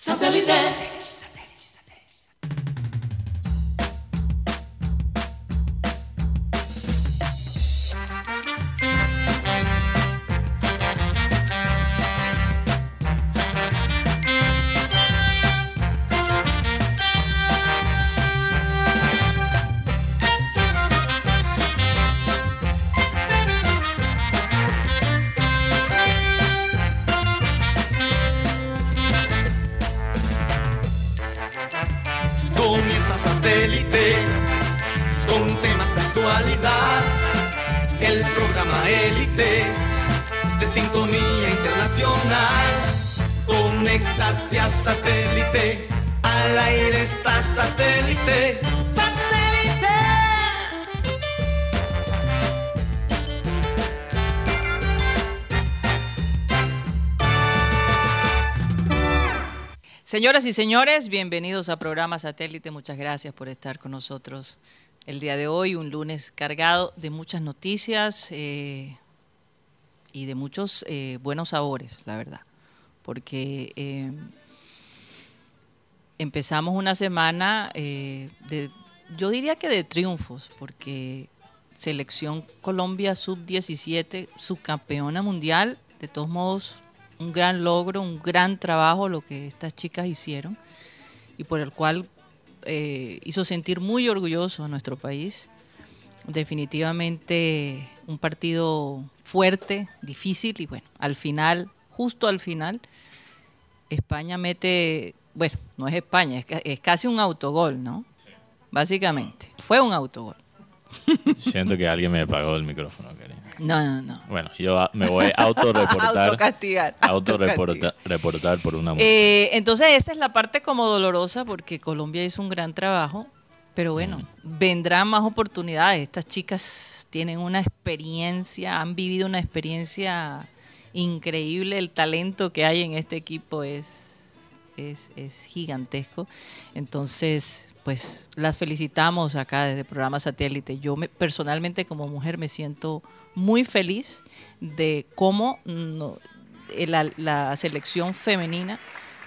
Satellite. Señoras y señores, bienvenidos a programa Satélite. Muchas gracias por estar con nosotros el día de hoy, un lunes cargado de muchas noticias eh, y de muchos eh, buenos sabores, la verdad. Porque eh, empezamos una semana de, yo diría que de triunfos, porque selección Colombia sub-17, subcampeona mundial, de todos modos un gran logro, un gran trabajo lo que estas chicas hicieron y por el cual eh, hizo sentir muy orgulloso a nuestro país. Definitivamente un partido fuerte, difícil y bueno, al final, justo al final, España mete, bueno, no es España, es, ca- es casi un autogol, ¿no? Básicamente, fue un autogol. Siento que alguien me apagó el micrófono. No, no, no. Bueno, yo me voy a autorreportar. Autocastigar, Autorreportar reportar por una mujer. Eh, entonces esa es la parte como dolorosa porque Colombia hizo un gran trabajo, pero bueno, vendrán más oportunidades. Estas chicas tienen una experiencia, han vivido una experiencia increíble. El talento que hay en este equipo es, es, es gigantesco. Entonces, pues las felicitamos acá desde el programa Satélite. Yo me- personalmente como mujer me siento muy feliz de cómo no- eh, la, la selección femenina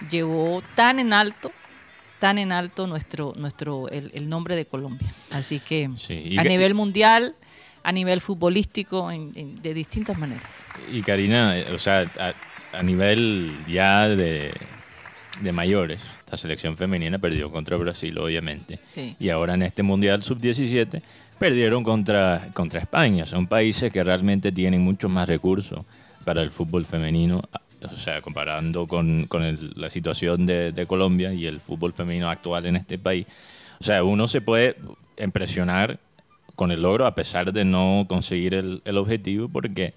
llevó tan en alto tan en alto nuestro nuestro el, el nombre de Colombia así que Sí, a nivel mundial a nivel futbolístico en- en- de distintas maneras Y Karina, eh, o sea, a, a nivel ya de, de mayores, la selección femenina perdió contra Brasil, obviamente. Sí. Y ahora en este Mundial Sub-17 perdieron contra, contra España. Son países que realmente tienen muchos más recursos para el fútbol femenino. O sea, comparando con, con el- la situación de, de Colombia y el fútbol femenino actual en este país. O sea, uno se puede impresionar con el logro a pesar de no conseguir el, el objetivo porque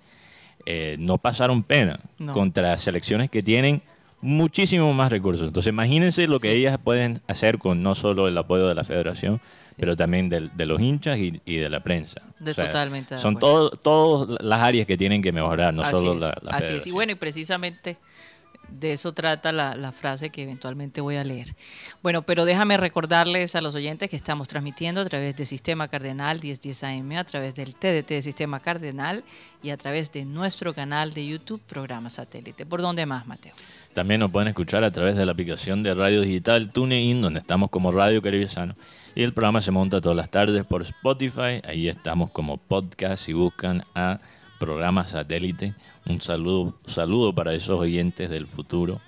eh, no pasaron pena No. contra selecciones que tienen muchísimo más recursos. Entonces imagínense lo que ellas pueden hacer con no solo el apoyo de la federación, pero también de, los hinchas y, y de la prensa. De totalmente Son todas las áreas que tienen que mejorar, no así solo es, la, la así es. y bueno y precisamente de eso trata la, frase que eventualmente voy a leer. Bueno, pero déjame recordarles a los oyentes que estamos transmitiendo a través de Sistema Cardenal 1010 AM, a través del TDT de Sistema Cardenal y a través de nuestro canal de YouTube, Programa Satélite. ¿Por dónde más, Mateo? También nos pueden escuchar a través de la aplicación de radio digital TuneIn, donde estamos como Radio Caribisano. Y el programa se monta todas las tardes por Spotify. Ahí estamos como podcast y buscan a programa satélite. Un saludo, saludo para esos oyentes del futuro.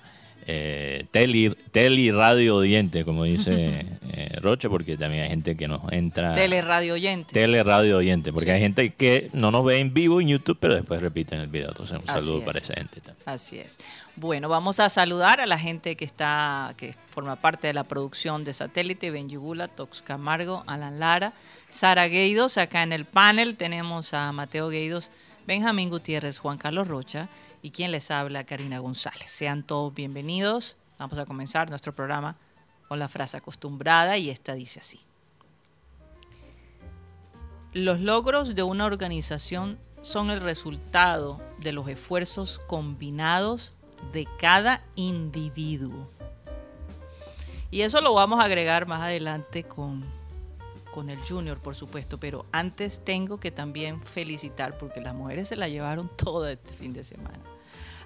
Eh, tele, tele radio oyente, como dice eh, Roche, porque también hay gente que nos entra. Teleradio Oyente. Tele, radio oyente, porque Sí. hay gente que no nos ve en vivo en YouTube, pero después repiten el video. Entonces, un Así saludo es. para esa gente también. Así es. Bueno, vamos a saludar a la gente que está, que forma parte de la producción de Satélite, Benji Bula, Tox Camargo, Alan Lara, Sara Gueidos, acá en el panel tenemos a Mateo Gueidos, Benjamín Gutiérrez, Juan Carlos Rocha y quien les habla, Karina González. Sean todos bienvenidos. Vamos a comenzar nuestro programa con la frase acostumbrada y esta dice así. Los logros de una organización son el resultado de los esfuerzos combinados de cada individuo. Y eso lo vamos a agregar más adelante con, con el Junior, por supuesto, pero antes tengo que también felicitar, porque las mujeres se la llevaron toda este fin de semana,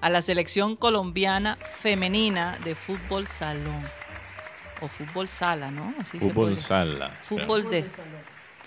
a la selección colombiana femenina de fútbol salón. O fútbol sala, ¿no? Así se Fútbol sala. Fútbol de,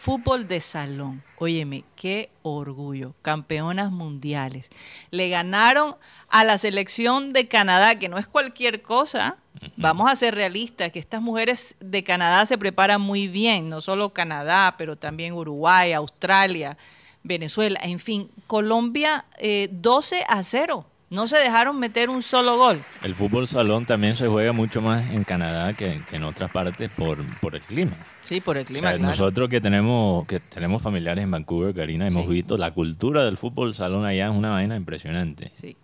fútbol de salón. Óyeme, qué orgullo. Campeonas mundiales. Le ganaron a la selección de Canadá, que no es cualquier cosa. Vamos a ser realistas, que estas mujeres de Canadá se preparan muy bien, no solo Canadá, pero también Uruguay, Australia, Venezuela, en fin, Colombia eh, 12 a 0. No se dejaron meter un solo gol. El fútbol salón también se juega mucho más en Canadá que, que en otras partes por, por el clima. Sí, por el O clima, sea, claro. Nosotros que tenemos que tenemos familiares en Vancouver, Karina, hemos Sí. visto la cultura del fútbol salón allá es una vaina impresionante. Sí.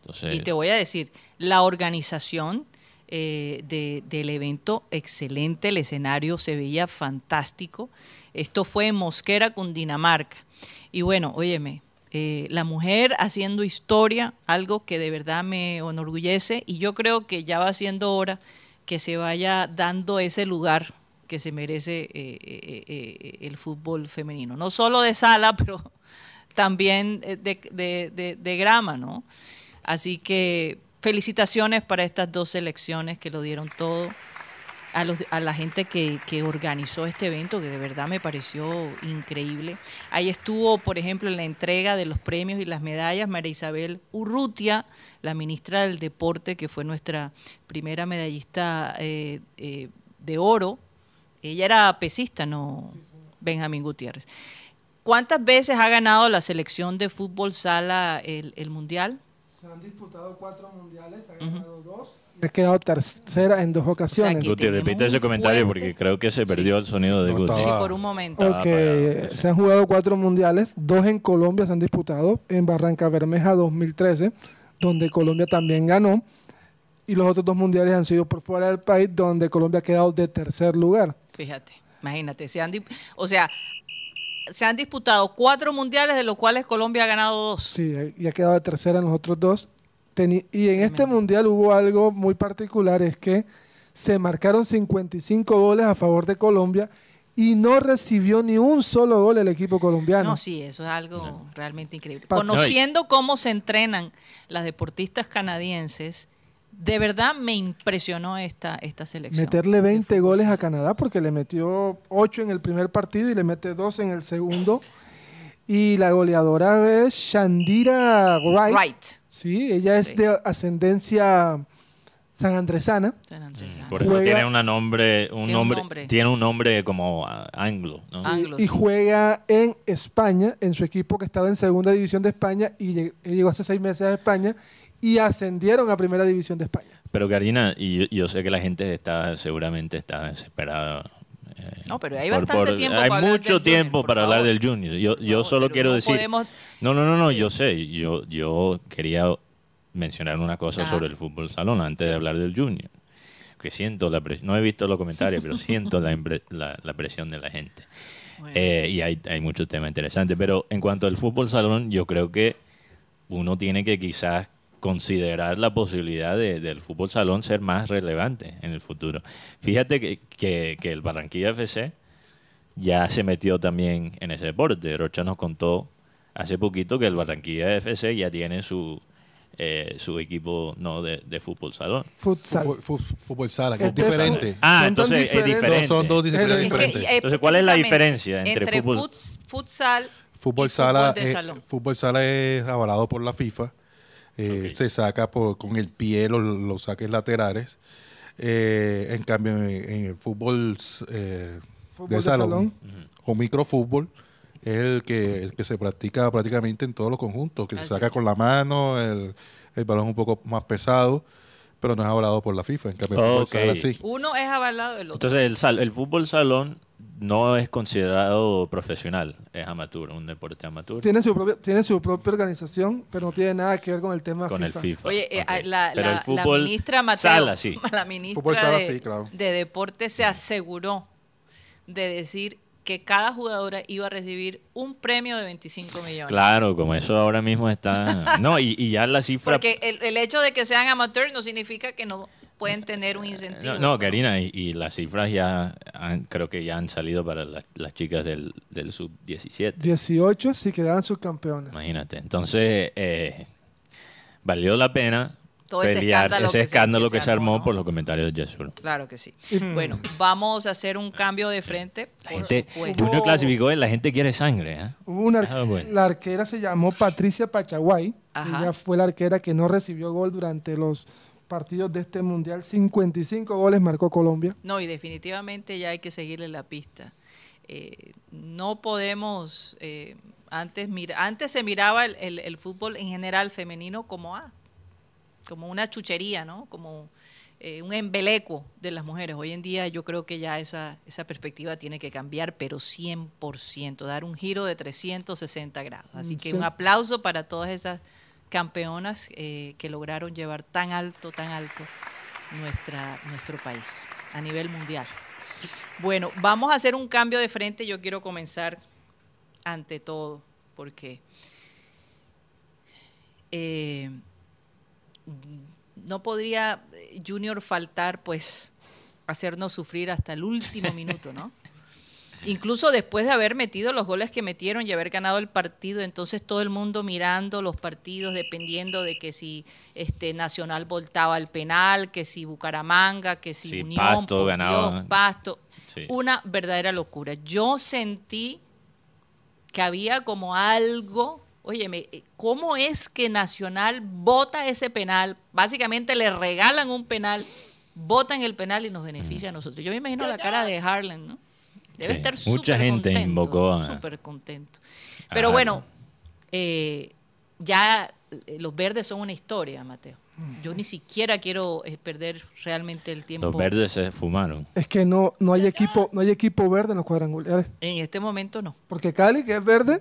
Entonces, Y te voy a decir, la organización eh, de- del evento, excelente, el escenario se veía fantástico. Esto fue en Mosquera, Cundinamarca. Y bueno, óyeme, eh, la mujer haciendo historia, algo que de verdad me enorgullece y yo creo que ya va siendo hora que se vaya dando ese lugar que se merece eh, eh, el fútbol femenino. No solo de sala, pero también de, de- de- de grama, ¿no? Así que felicitaciones para estas dos selecciones que lo dieron todo. A, la gente que, organizó este evento, que de verdad me pareció increíble. Ahí estuvo, por ejemplo, en la entrega de los premios y las medallas, María Isabel Urrutia, la ministra del Deporte, que fue nuestra primera medallista eh, eh, de oro. Ella era pesista, no Benjamín Gutiérrez. ¿Cuántas veces ha ganado la selección de fútbol sala el mundial? Se han disputado cuatro mundiales, ha ganado dos. Ha quedado tercera en dos ocasiones. que- Guti, tenemos repite ese comentario fuerte- porque creo que se perdió el sonido de no Guti. estaba- Sí, por un momento. Ah, Ok, para- se han jugado cuatro mundiales, dos en Colombia se han disputado, en Barranca Bermeja 2013, donde Colombia también ganó, y los otros dos mundiales han sido por fuera del país, donde Colombia ha quedado de tercer lugar. Fíjate, imagínate, se han, o sea, se han disputado cuatro mundiales, de los cuales Colombia ha ganado dos. Sí, y ha quedado de tercera en los otros dos. Teni- y en este mundial hubo algo muy particular, es que se marcaron 55 goles a favor de Colombia y no recibió ni un solo gol el equipo colombiano. No, sí, eso es algo realmente increíble. Pa- Conociendo cómo se entrenan las deportistas canadienses, de verdad me impresionó esta, esta selección. Meterle de 20 fútbol goles a Canadá porque le metió 8 en el primer partido y le mete 2 en el segundo. Y la goleadora es Shandira Wright. Right. Sí, ella es Sí. de ascendencia sanandresana. San ah. Por eso Juega- tiene una nombre, un Tiene un nombre, nombre. tiene un nombre como ah, anglo, ¿no? Anglo, y sí. juega en España, en su equipo que estaba en segunda división de España y lleg- llegó hace seis meses a España y ascendieron a primera división de España. Pero Karina, y yo, yo sé que la gente está seguramente está desesperada. eh, No, pero hay bastante tiempo Hay para mucho del tiempo por para hablar favor. del Junior. Yo, yo No, solo quiero no decir... podemos- No, no, no, no, Sí. yo sé. Yo, yo quería mencionar una cosa sobre el fútbol salón antes de hablar del Junior. Que siento la presión, no he visto los comentarios, pero siento la, impre- la, la presión de la gente. Bueno. Eh, y hay, hay muchos temas interesantes. Pero en cuanto al fútbol salón, yo creo que uno tiene que quizás considerar la posibilidad de- del fútbol salón ser más relevante en el futuro. Fíjate que, que- que el Barranquilla FC ya se metió también en ese deporte. Rocha nos contó hace poquito que el Barranquilla FC ya tiene su, eh, su equipo no de, de fútbol salón. Futsal. Fútbol, fútbol sala, que es es diferente. Ah, Son entonces es diferente. No, son dos disciplinas diferentes. Es que, eh, Entonces, ¿cuál es la diferencia entre fútbol- futs- futsal Fútbol y sala, fútbol de eh, salón? fútbol sala es avalado por la FIFA. Eh. Se saca por, con el pie los, los saques laterales. Eh, en cambio, en, en el fútbol, eh, Fútbol de de salón, salón. o microfútbol es el que, el que se practica prácticamente en todos los conjuntos, que Así se saca es. con la mano, el, el balón un poco más pesado, pero no es avalado por la FIFA. En cambio, el fútbol Ok. sala sí. Uno es avalado del otro. Entonces el, sal- el fútbol salón no es considerado profesional, es amateur, un deporte amateur. Tiene su, propia, tiene su propia organización, pero no tiene nada que ver con el tema con FIFA. el FIFA. Oye, eh, Ok. a- la, Pero la- el la fútbol ministra Mateo, sala, sí. la ministra Fútbol sala, de, sí, claro. de deporte se aseguró de decir que cada jugadora iba a recibir un premio de 25 millones. Claro, como eso ahora mismo está... No, y, y ya la cifra... Porque el, el hecho de que sean amateurs no significa que no pueden tener un incentivo. No, no, Karina, y, y las cifras ya han- creo que ya han salido para las, las chicas del, del sub-17. 18 sí quedaban sus campeones. Imagínate. Entonces, eh, valió la pena Todo ese pelear escándalo ese que se- escándalo que que se se armó armó, ¿no? por los comentarios de Jesús. Claro que sí. Bueno, vamos a hacer un cambio de frente. La por gente, supuesto. Junior clasificó y la gente quiere sangre. ¿eh? Hubo una ar- Ah, bueno. La arquera se llamó Patricia Pachaguay. Ajá. Ella fue la arquera que no recibió gol durante los partidos de este mundial. 55 goles marcó Colombia. No, y definitivamente ya hay que seguirle la pista. Eh, no podemos, eh, antes, mira, antes se miraba el, el- el fútbol en general femenino como, ah, como una chuchería, ¿no? Como eh, un embeleco de las mujeres. Hoy en día yo creo que ya esa, esa perspectiva tiene que cambiar, pero 100%, dar un giro de 360 grados. Así que un aplauso para todas esas campeonas eh, que lograron llevar tan alto, tan alto nuestra, nuestro país a nivel mundial. Bueno, vamos a hacer un cambio de frente. Yo quiero comenzar ante todo, porque eh, no podría eh, Junior faltar, pues, hacernos sufrir hasta el último minuto, ¿no? Incluso después de haber metido los goles que metieron y haber ganado el partido, entonces todo el mundo mirando los partidos, dependiendo de que si este Nacional voltaba el penal, que si Bucaramanga, que si Sí, Unión, Pasto. Dios, Pasto. Sí. Una verdadera locura. Yo sentí que había como algo, óyeme, ¿cómo es que Nacional vota ese penal? Básicamente le regalan un penal, votan el penal y nos beneficia a nosotros. Yo me imagino la cara de Harlan, ¿no? Debe Sí, estar mucha súper gente contento, invocó a- Súper contento. Pero bueno, Harlan. eh, ya eh, los verdes son una historia, Mateo. Yo ni siquiera quiero eh, perder realmente el tiempo. Los verdes se fumaron. Es que no, no, hay equipo, no hay equipo verde en los cuadrangulares. En este momento no. Porque Cali, que es verde,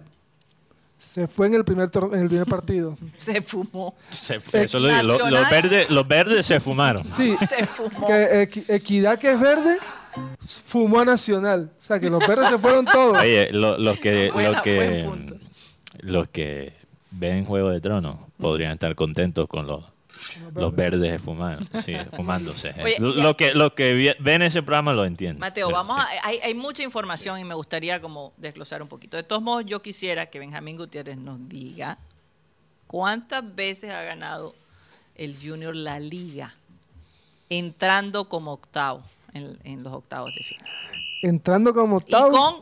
se fue en el primer, tor- en el primer partido. Se fumó. Se- eso lo lo- los, verdes, los verdes se fumaron. Sí, Se fumó. que Equidad, que es verde, fumó a Nacional. O sea, que los verdes se fueron todos. Oye, lo- los que, Buena- que, los que ven Juego de Tronos podrían estar contentos con los, los verdes fumando, sí, fumándose. Oye, lo, ya- lo que, que ven ese programa lo entienden. Mateo, Pero vamos sí. a, hay, hay mucha información y me gustaría como desglosar un poquito. De todos modos, yo quisiera que Benjamín Gutiérrez nos diga cuántas veces ha ganado el Junior la liga entrando como octavo en, en los octavos de final. Entrando como Y octavo. con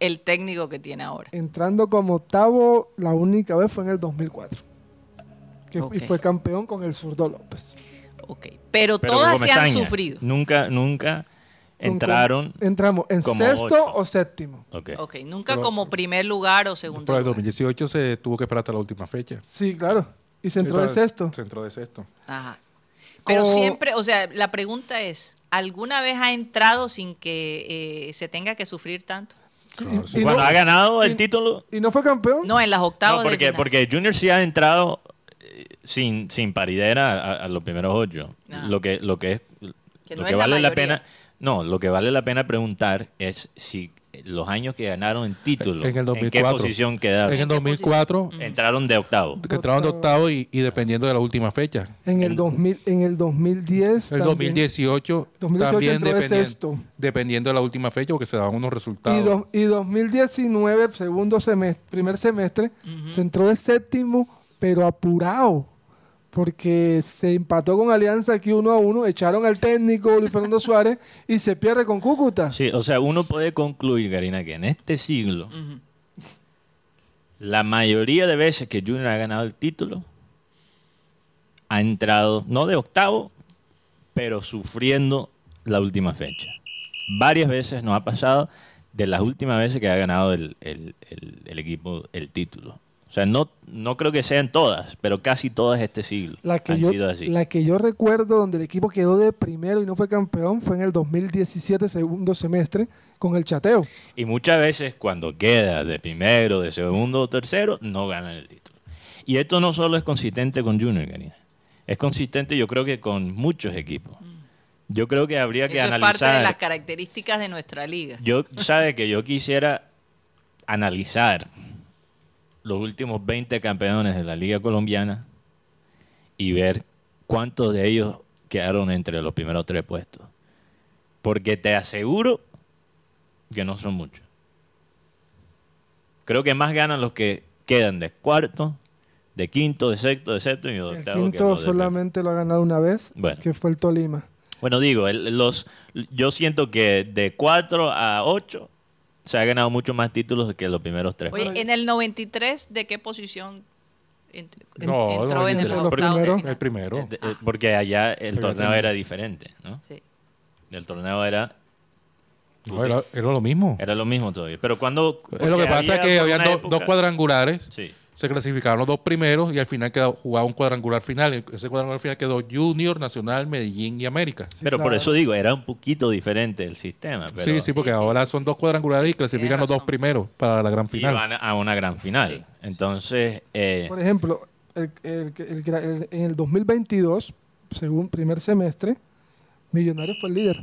el técnico que tiene ahora. Entrando como octavo, la única vez fue en el 2004. Que. Y fue campeón con el zurdo López. Ok. Pero, Pero todas se han sufrido. Nunca, nunca entraron. Entramos en como sexto ocho. o séptimo. Ok. Ok, nunca Pero- como primer lugar o segundo Pero el lugar. 2018 se tuvo que esperar hasta la última fecha. Sí, claro. Y se entró de sexto. Se entró de sexto. Ajá. Pero Como- siempre, o sea, la pregunta es, ¿alguna vez ha entrado sin que eh, se tenga que sufrir tanto? Claro, sí. Cuando no- ha ganado el y- título, ¿Y no fue campeón? No, en las No, de porque, final. porque Junior sí ha entrado sin, sin paridera a, a los primeros ocho. Ah. Lo que, lo que es, Que lo no que la vale la, pena, no, lo que vale la pena preguntar es si los años que ganaron en título, En el qué 2004. posición quedaron. En el qué 2004 Entraron de octavo. que entraron de octavo y, y dependiendo de la última fecha. En el, 2000, en el 2010. El también. 2018, 2018 también entró de dependiendo, sexto. dependiendo de la última fecha porque se daban unos resultados. Y, do- y 2019, segundo semestre, primer semestre, se entró de séptimo, pero apurado. Porque se empató con Alianza aquí uno a uno, echaron al técnico Luis Fernando Suárez y se pierde con Cúcuta. Sí, o sea, uno puede concluir, Karina, que en este siglo, la mayoría de veces que Junior ha ganado el título, ha entrado, no de octavo, pero sufriendo la última fecha. Varias veces nos ha pasado de las últimas veces que ha ganado el equipo el título. O sea, no, no creo que sean todas, pero casi todas este siglo La que, han yo, sido así. la que yo recuerdo donde el equipo quedó de primero y no fue campeón fue en el 2017, segundo semestre, con el chateo. Y muchas veces cuando queda de primero, de segundo o tercero, no ganan el título. Y esto no solo es consistente con Junior, Karina. Es consistente yo creo que con muchos equipos. Yo creo que habría que Eso es parte de analizar. las características de nuestra liga. Yo sabe que yo quisiera analizar los últimos 20 campeones de la Liga Colombiana y ver cuántos de ellos quedaron entre los primeros tres puestos. Porque te aseguro que no son muchos. Creo que más ganan los que quedan de cuarto, de quinto, de sexto, de séptimo y de El octavo. que quinto solamente lo ha ganado una vez, Bueno. que fue el Tolima. Bueno, digo, el- los, yo siento que de 4 a 8 se ha ganado mucho más títulos que los primeros tres. Oye, en el 93, ¿de qué posición ent- No, entró en el los octavo de primeros. final? El primero. Eh, de- Porque allá el Pero torneo era diferente, ¿no? Sí. El torneo era, No, era, era lo mismo. era lo mismo todavía. Pero cuando... Es lo que pasa es que había do- dos cuadrangulares. Sí. Se clasificaron los dos primeros y al final quedó, jugaba un cuadrangular final. Ese cuadrangular final quedó Junior, Nacional, Medellín y América. Sí, pero por eso digo, era un poquito diferente el sistema. Pero, sí, porque Sí, sí, ahora sí, son dos cuadrangulares y clasifican los dos primeros para la gran Y final. van a una gran final. Sí. Entonces, eh, Por ejemplo, el- el- el- el- en el 2022, según primer semestre, Millonarios fue el líder.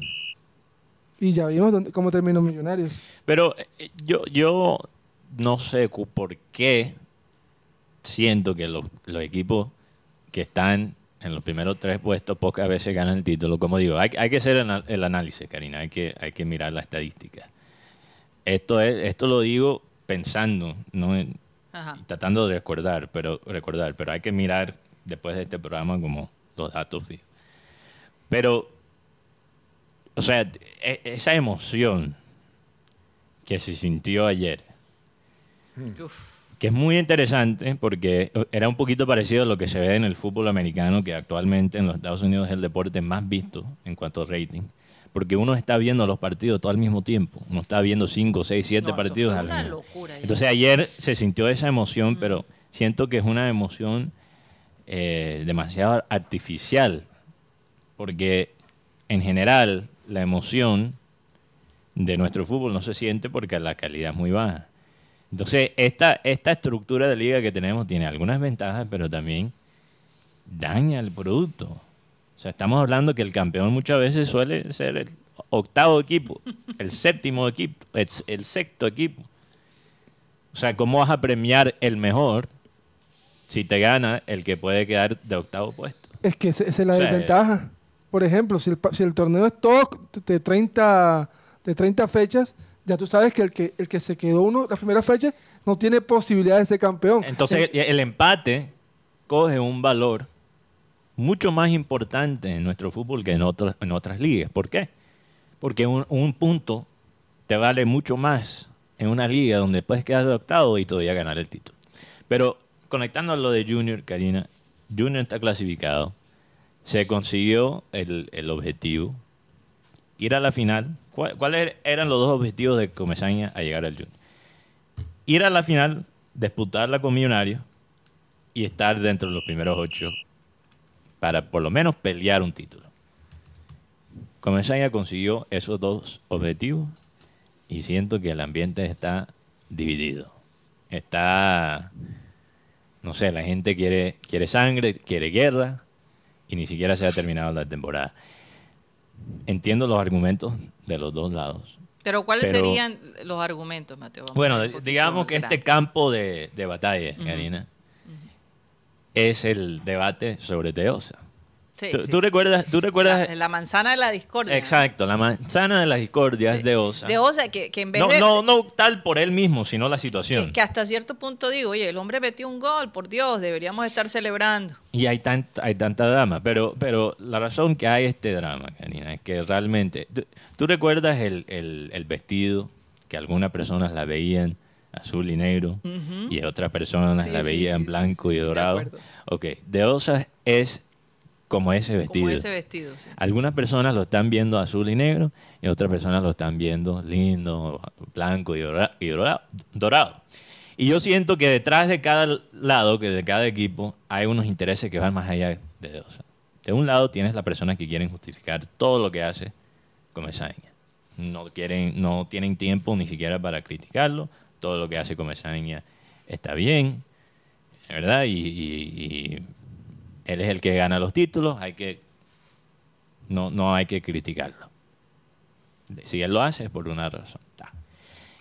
Y ya vimos dónde- cómo terminó Millonarios. Pero eh, yo, yo no sé por qué siento que los, los equipos que están en los primeros tres puestos pocas veces ganan el título. Como digo, hay, hay que hacer el, el análisis, Karina, hay que, hay que mirar la estadística. Esto, es, esto lo digo pensando, no Ajá. tratando de recordar, pero recordar, pero hay que mirar después de este programa como los datos fijos. Pero, o sea, e- esa emoción que se sintió ayer, Uf. Que es muy interesante porque era un poquito parecido a lo que se ve en el fútbol americano, que actualmente en los Estados Unidos es el deporte más visto en cuanto a rating. Porque uno está viendo los partidos todo al mismo tiempo. Uno está viendo 5, 6, 7 No, eso partidos al mismo locura. Entonces ayer se sintió esa emoción, pero siento que es una emoción eh, demasiado artificial. Porque en general la emoción de nuestro fútbol no se siente porque la calidad es muy baja. Entonces, esta, esta estructura de liga que tenemos tiene algunas ventajas, pero también daña el producto. O sea, estamos hablando que el campeón muchas veces suele ser el octavo equipo, el séptimo equipo, el, el sexto equipo. O sea, ¿cómo vas a premiar el mejor si te gana el que puede quedar de octavo puesto? Es que ese- esa es la O sea, desventaja. Por ejemplo, si el, pa- si el torneo es todo de 30, de 30 fechas, ya tú sabes que el que, el que se quedó uno la primera fecha no tiene posibilidad de ser campeón. Entonces, el, el empate coge un valor mucho más importante en nuestro fútbol que en, otras en otras ligas. ¿Por qué? Porque un, un punto te vale mucho más en una liga donde puedes quedar de octavo y todavía ganar el título. Pero conectando a lo de Junior, Karina, Junior está clasificado. Se consiguió el, el objetivo, ir a la final. ¿Cuál- ¿Cuáles eran los dos objetivos de Comesaña a llegar al Junior? Ir a la final, disputarla con Millonarios y estar dentro de los primeros ocho para por lo menos pelear un título. Comesaña consiguió esos dos objetivos y siento que el ambiente está dividido. Está, no sé, la gente quiere, quiere sangre, quiere guerra y ni siquiera se ha terminado la temporada. Entiendo los argumentos de los dos lados. Pero ¿cuáles Pero- serían los argumentos, Mateo? Vamos Bueno, digamos que este campo de, de batalla, Karina, es el debate sobre Teosa. Sí, ¿Tú, sí, tú sí. recuerdas? ¿Tú recuerdas? La, la manzana de la discordia. Exacto, la manzana de la discordia Sí. es de Osa. De Osa, que, que en vez no, de... no, no tal por él mismo, sino la situación. que, que hasta cierto punto digo, oye, el hombre metió un gol, por Dios, deberíamos estar celebrando. Y hay, tant- hay tanta drama, pero, pero la razón que hay este drama, Karina, es que realmente... ¿Tú, tú recuerdas el, el- el vestido que algunas personas la veían azul y negro y otras personas la veían blanco y de dorado? acuerdo. Ok, de Osa es como ese vestido. Como ese vestido, sí. Algunas personas lo están viendo azul y negro y otras personas lo están viendo lindo, blanco y dora- y dora- dorado. Y yo siento que detrás de cada lado, que de cada equipo, hay unos intereses que van más allá de dos. De un lado tienes la persona que quieren justificar todo lo que hace Comesaña. No, quieren, no tienen tiempo ni siquiera para criticarlo. Todo lo que hace Comesaña está bien, ¿verdad? Y, y- y él es el que gana los títulos, hay que no, no hay que criticarlo. Si él lo hace es por una razón.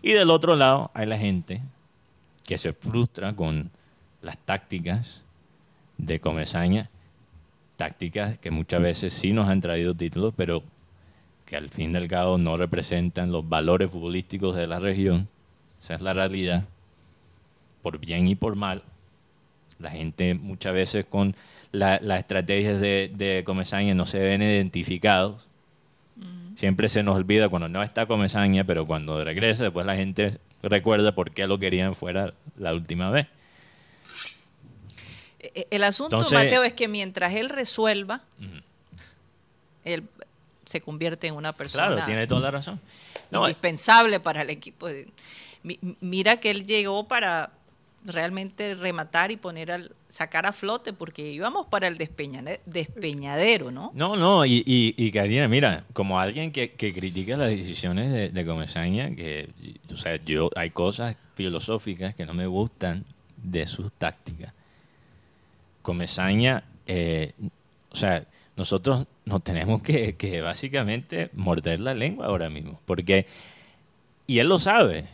Y del otro lado hay la gente que se frustra con las tácticas de Comesaña, tácticas que muchas veces sí nos han traído títulos, pero que al fin y al cabo no representan los valores futbolísticos de la región. Esa es la realidad, por bien y por mal. La gente muchas veces con la- las estrategias de, de Comesaña no se ven identificados. Siempre se nos olvida cuando no está Comesaña, pero cuando regresa, después la gente recuerda por qué lo querían fuera la última vez. Eh, El asunto, Entonces- Mateo, es que mientras él resuelva, él se convierte en una persona Claro, tiene toda la razón. No, indispensable para el equipo. Mi- Mira que él llegó para realmente rematar y poner al sacar a flote porque íbamos para el despeñade- despeñadero, ¿no? No, no, y, Karina, mira, como alguien que, critica las decisiones de, de Comesaña, que, o sea, yo, hay cosas filosóficas que no me gustan de sus tácticas. Comesaña, eh, o sea, nosotros nos tenemos que, que básicamente morder la lengua ahora mismo, porque, y él lo sabe,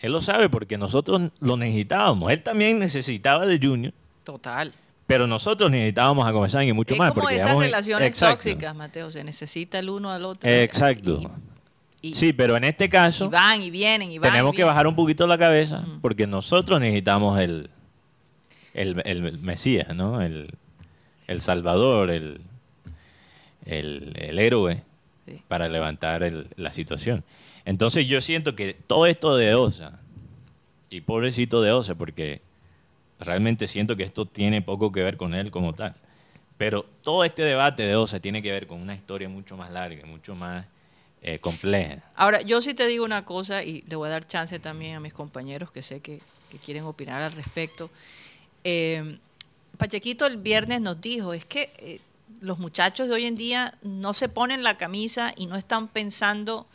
él lo sabe porque nosotros lo necesitábamos, él también necesitaba de Junior. Total. Pero nosotros necesitábamos a Comesaña y mucho es más. como porque esas digamos, relaciones exacto, tóxicas, Mateo. Se necesita el uno al otro. Exacto. Y, y- sí, pero en este caso y van y vienen y van. tenemos y que bajar un poquito la cabeza porque nosotros necesitamos el, el, el Mesías, ¿no? El, el Salvador, el, el, el héroe Sí. para levantar el- la situación. Entonces yo siento que todo esto de Osa, y pobrecito de Osa, porque realmente siento que esto tiene poco que ver con él como tal, pero todo este debate de Osa tiene que ver con una historia mucho más larga, mucho más eh, compleja. Ahora, yo sí te digo una cosa y le voy a dar chance también a mis compañeros que sé que, quieren opinar al respecto. Eh, Pachequito el viernes nos dijo, es que eh, los muchachos de hoy en día no se ponen la camisa y no están pensando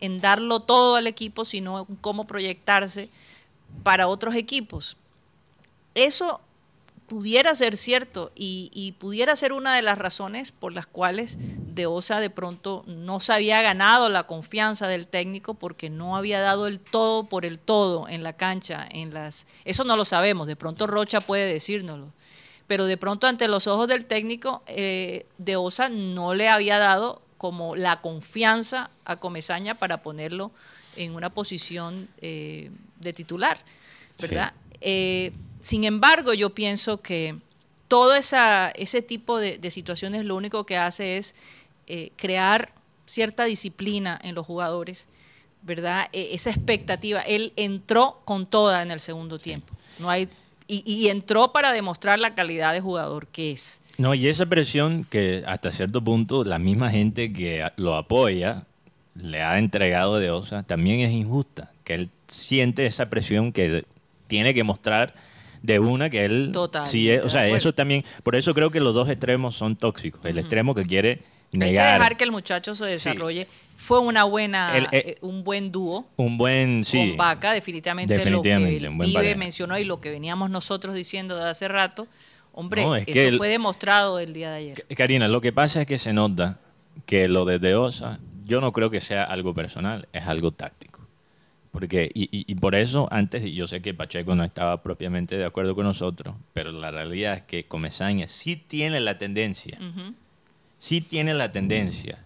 en darlo todo al equipo, sino cómo proyectarse para otros equipos. Eso pudiera ser cierto y, y pudiera ser una de las razones por las cuales De Osa de pronto no se había ganado la confianza del técnico porque no había dado el todo por el todo en la cancha, en las eso no lo sabemos, de pronto Rocha puede decírnoslo, pero de pronto ante los ojos del técnico eh, De Osa no le había dado como la confianza a Comesaña para ponerlo en una posición eh, de titular, ¿verdad? Eh, sin embargo, yo pienso que todo esa, ese tipo de, de situaciones lo único que hace es eh, crear cierta disciplina en los jugadores, ¿verdad? E- esa expectativa. Él entró con toda en el segundo tiempo. No hay, y, y entró para demostrar la calidad de jugador que es. No, y esa presión que hasta cierto punto la misma gente que lo apoya le ha entregado de Osa también es injusta, que él siente esa presión que tiene que mostrar de una que él Totalmente sí es, o sea, eso también, por eso creo que los dos extremos son tóxicos, el extremo que quiere Hay que negar dejar que el muchacho se desarrolle. Fue una buena, El- eh, eh, un buen dúo. un buen sí. con Vaca, definitivamente, Definitivamente, lo que pareja. mencionó y lo que veníamos nosotros diciendo de hace rato, hombre, No, es eso que el- fue demostrado el día de ayer. Karina, lo que pasa es que se nota que lo de Deosa, yo no creo que sea algo personal, es algo táctico. Porque, y, y- y por eso antes, yo sé que Pacheco no estaba propiamente de acuerdo con nosotros, pero la realidad es que Comesaña sí tiene la tendencia, sí tiene la tendencia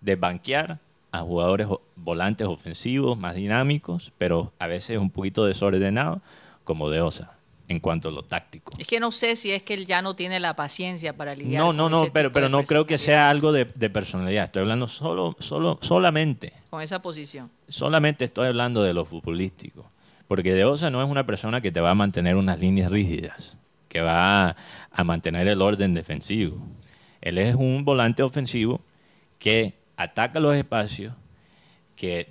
de banquear a jugadores volantes ofensivos más dinámicos, pero a veces un poquito desordenados, como Deosa, en cuanto a lo táctico. Es que no sé si es que él ya no tiene la paciencia para lidiar No, con no, ese no, tipo pero, pero no creo que sea algo de, de personalidad. Estoy hablando solo, solo, solamente, con esa posición. solamente estoy hablando de lo futbolístico. Porque De Osa no es una persona que te va a mantener unas líneas rígidas, que va a, a mantener el orden defensivo. Él es un volante ofensivo que ataca los espacios, que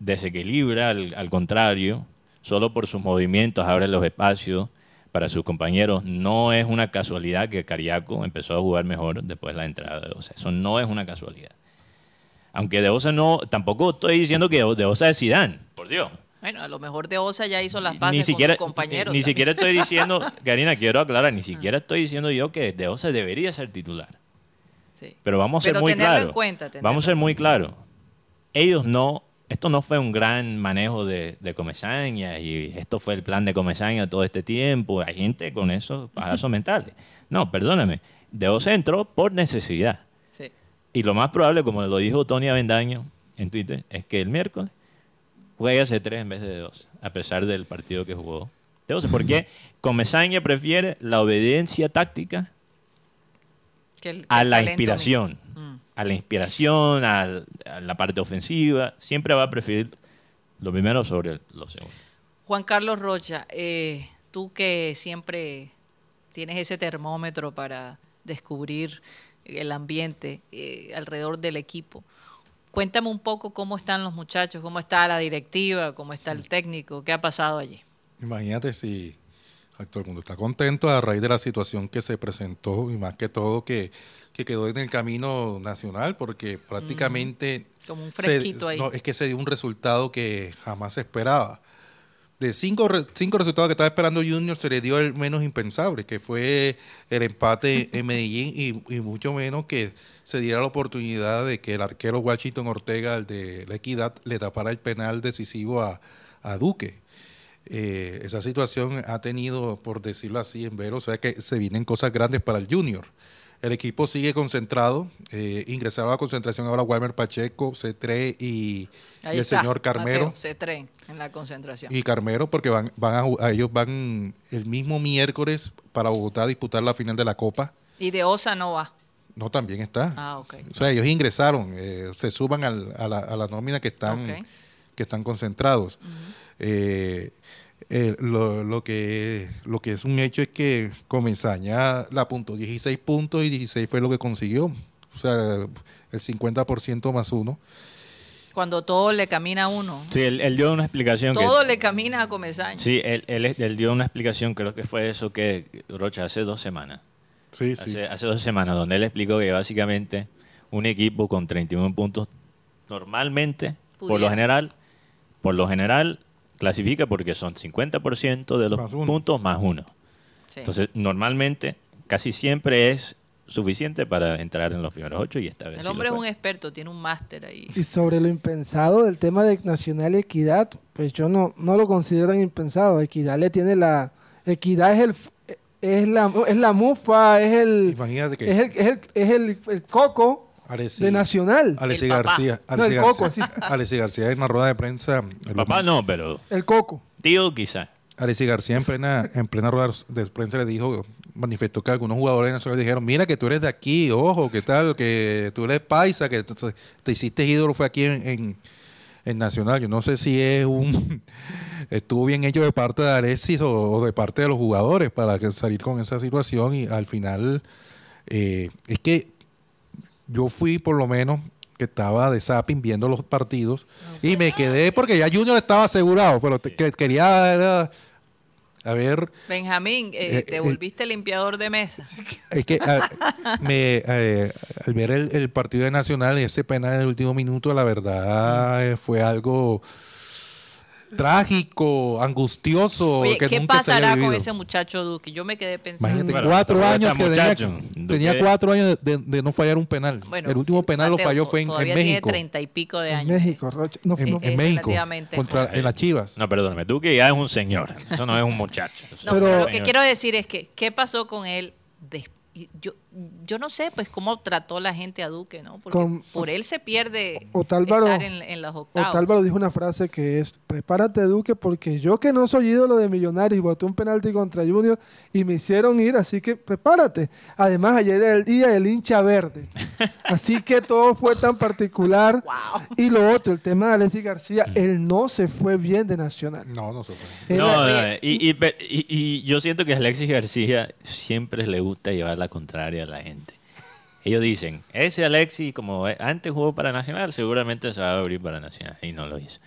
desequilibra al, al contrario, solo por sus movimientos abre los espacios para sus compañeros. No es una casualidad que Cariaco empezó a jugar mejor después de la entrada de Osa. Eso no es una casualidad. Aunque De Osa no, tampoco estoy diciendo que De Osa es Zidane, por Dios. Bueno, a lo mejor de Osa ya hizo las Ni paces siquiera, con sus compañeros. ni, ni siquiera estoy diciendo, Karina, quiero aclarar, ni siquiera estoy diciendo yo que De Osa debería ser titular. Sí. Pero vamos a ser Pero muy claros. Vamos a ser muy claros. Ellos no, esto no fue un gran manejo de, de Comesaña y esto fue el plan de Comesaña todo este tiempo. Hay gente con esos pasos mentales. No, perdóname. De Osa entró por necesidad. Sí. Y lo más probable, como lo dijo Tony Avendaño en Twitter, es que el miércoles juegue hace tres en vez de dos, a pesar del partido que jugó de 12. Porque Comesaña prefiere la obediencia táctica Que el- que a la talento inspiración. Mm. A la inspiración, a, la parte ofensiva. Siempre va a preferir lo primero sobre lo segundo. Juan Carlos Rocha, eh, tú que siempre tienes ese termómetro para descubrir el ambiente eh, alrededor del equipo, cuéntame un poco cómo están los muchachos, cómo está la directiva, cómo está el técnico, qué ha pasado allí. Imagínate si todo el mundo está contento a raíz de la situación que se presentó y más que todo que, que quedó en el camino nacional porque prácticamente... Como un se- fresquito ahí. no, es que se dio un resultado que jamás se esperaba. De cinco, cinco resultados que estaba esperando Junior, se le dio el menos impensable, que fue el empate en Medellín y, y mucho menos que se diera la oportunidad de que el arquero Washington Ortega, el de la Equidad, le tapara el penal decisivo a, a Duque. Eh, esa situación ha tenido, por decirlo así, en ver, o sea que se vienen cosas grandes para el Junior. El equipo sigue concentrado, eh, ingresaron a la concentración ahora Walmer Pacheco, C3 y, el señor Carmero. Mateo, se tren en la concentración. Y Carmero, porque van, van a, ellos van el mismo miércoles para Bogotá a disputar la final de la Copa. Y de Osa no va. No, también está. Ah, ok. O sea, ellos ingresaron, eh, se suban al- a, la, a la nómina que están, que están concentrados. Eh, eh, lo, lo que, lo que es un hecho es que Comenzaña la apuntó 16 puntos y 16 fue lo que consiguió. O sea, el 50% más uno. Cuando todo le camina a uno. Sí, él, él dio una explicación. que- Todo le camina a Comesaña. Sí, él, él- él dio una explicación, creo que fue eso que Rocha hace dos semanas. Sí, sí. Hace, hace dos semanas, donde él explicó que básicamente un equipo con 31 puntos normalmente, por lo general, por lo general clasifica porque son 50% de los Más puntos más uno. Sí. Entonces, normalmente, casi siempre es suficiente para entrar en los primeros ocho y esta vez el sí hombre es un experto, tiene un máster ahí. Y sobre lo impensado del tema de Nacional Equidad, pues yo no, no lo considero tan impensado. Equidad le tiene la... Equidad es el... Es la, es la mufa, es el... Imagínate que Es el, es el, es el, el coco Alexi- de Nacional. Alexi. García, No, Alexi el García, coco. Alexi García en una rueda de prensa. el Papá no, pero El coco. tío quizá. Alexi García en plena, en plena rueda de prensa le dijo, manifestó que algunos jugadores nacionales dijeron, mira que tú eres de aquí, ojo, que tal, que tú eres paisa, que te, te hiciste ídolo fue aquí en, en, en Nacional. Yo no sé si es un estuvo bien hecho de parte de Alexis o, o de parte de los jugadores para que salir con esa situación y al final eh, es que yo fui por lo menos que estaba de zapping viendo los partidos y me quedé porque ya Junior estaba asegurado, pero te- que quería era, a ver, Benjamín, eh, Eh, te eh, volviste limpiador de mesa. es que a- me, eh, al ver el, el partido de Nacional y ese penal en el último minuto, la verdad eh, fue algo trágico, angustioso. Oye, que ¿qué nunca se haya pasará con ese muchacho Duque? Yo me quedé pensando. Imagínate, Bueno, cuatro años que tenía, muchacho, tenía Duque- cuatro años de, de no fallar un penal. Bueno, el último sí, penal lo falló fue en, en México. tiene treinta y pico de En años. México, Rocha. No, En, no, en México. Contra, en las Chivas. No, perdóname, tú que ya es un señor. Eso no es un muchacho. No, pero lo que señor. quiero decir es que, ¿qué pasó con él? Yo, yo no sé, pues, cómo trató la gente a Duque, ¿no? Porque Con- por él se pierde Otálvaro- estar en, en las octavas. Otálvaro dijo una frase que es, prepárate Duque porque yo que no soy ídolo de Millonarios y boté un penalti contra Junior y me hicieron ir, así que prepárate. Además ayer era el día del hincha verde, así que todo fue tan particular. Y lo otro, el tema de Alexis García, él no se fue bien de Nacional. No, no se fue. No, Oye. y, y, pe- y- y yo siento que a Alexis García siempre le gusta llevar la contraria a la gente. Ellos dicen, ese Alexis, como antes jugó para Nacional, seguramente se va a abrir para Nacional. Y no lo hizo.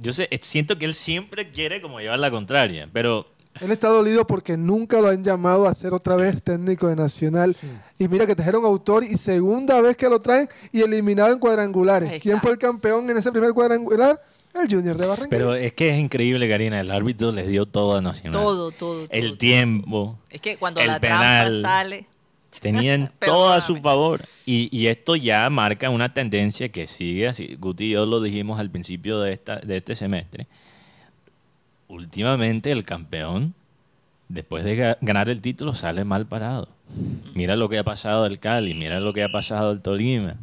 Yo sé, siento que él siempre quiere como llevar la contraria, pero Él está dolido porque nunca lo han llamado a ser otra vez técnico de Nacional. Y mira que trajeron autor y segunda vez que lo traen y eliminado en cuadrangulares. ¿Quién fue el campeón en ese primer cuadrangular? El Junior de Barranquilla. Pero es que es increíble, Karina. El árbitro les dio todo a Nacional. Todo, todo, todo, El todo. tiempo. Es que cuando el la penal. trampa sale. Tenían todo a su favor. Y, y esto ya marca una tendencia que sigue así. Guti y yo lo dijimos al principio de, esta, de este semestre. Últimamente el campeón, después de ga- ganar el título, sale mal parado. Mira lo que ha pasado del Cali, mira lo que ha pasado del Tolima.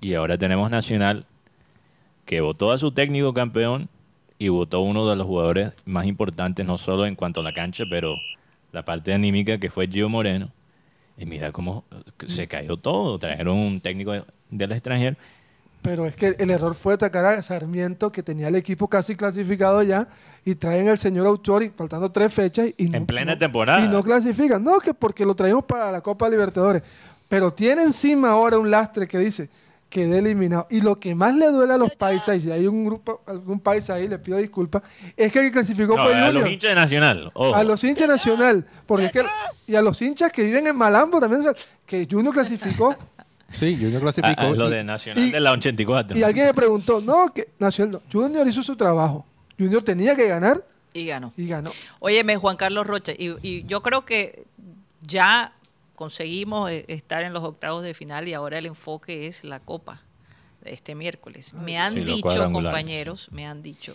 Y ahora tenemos Nacional, que votó a su técnico campeón y votó uno de los jugadores más importantes, no solo en cuanto a la cancha, pero la parte anímica, que fue Gio Moreno. Y mira cómo se cayó todo. Trajeron un técnico del extranjero. Pero es que el error fue atacar a Sarmiento, que tenía el equipo casi clasificado ya, y traen al señor Autori, faltando tres fechas. Y no- En plena no- temporada. Y no clasifican. No, que porque lo traemos para la Copa Libertadores. Pero tiene encima ahora un lastre que dice quedé eliminado. Y lo que más le duele a los paisas, y si hay un grupo, algún paisa ahí, le pido disculpas, es que el que clasificó No, fue a Junior. los hinchas de Nacional. ojo. A los hinchas nacional, porque es que, y a los hinchas que viven en Malambo también, que Junior clasificó. Sí, Junior A- clasificó. a lo y- de Nacional y- de la 84. Y alguien me preguntó, no, que Nacional, no. Junior hizo su trabajo. Junior tenía que ganar Y ganó. y ganó. Óyeme, Juan Carlos Rocha, y, y yo creo que ya conseguimos eh, estar en los octavos de final y ahora el enfoque es la Copa de este miércoles. Me han Sí, dicho, compañeros, me han dicho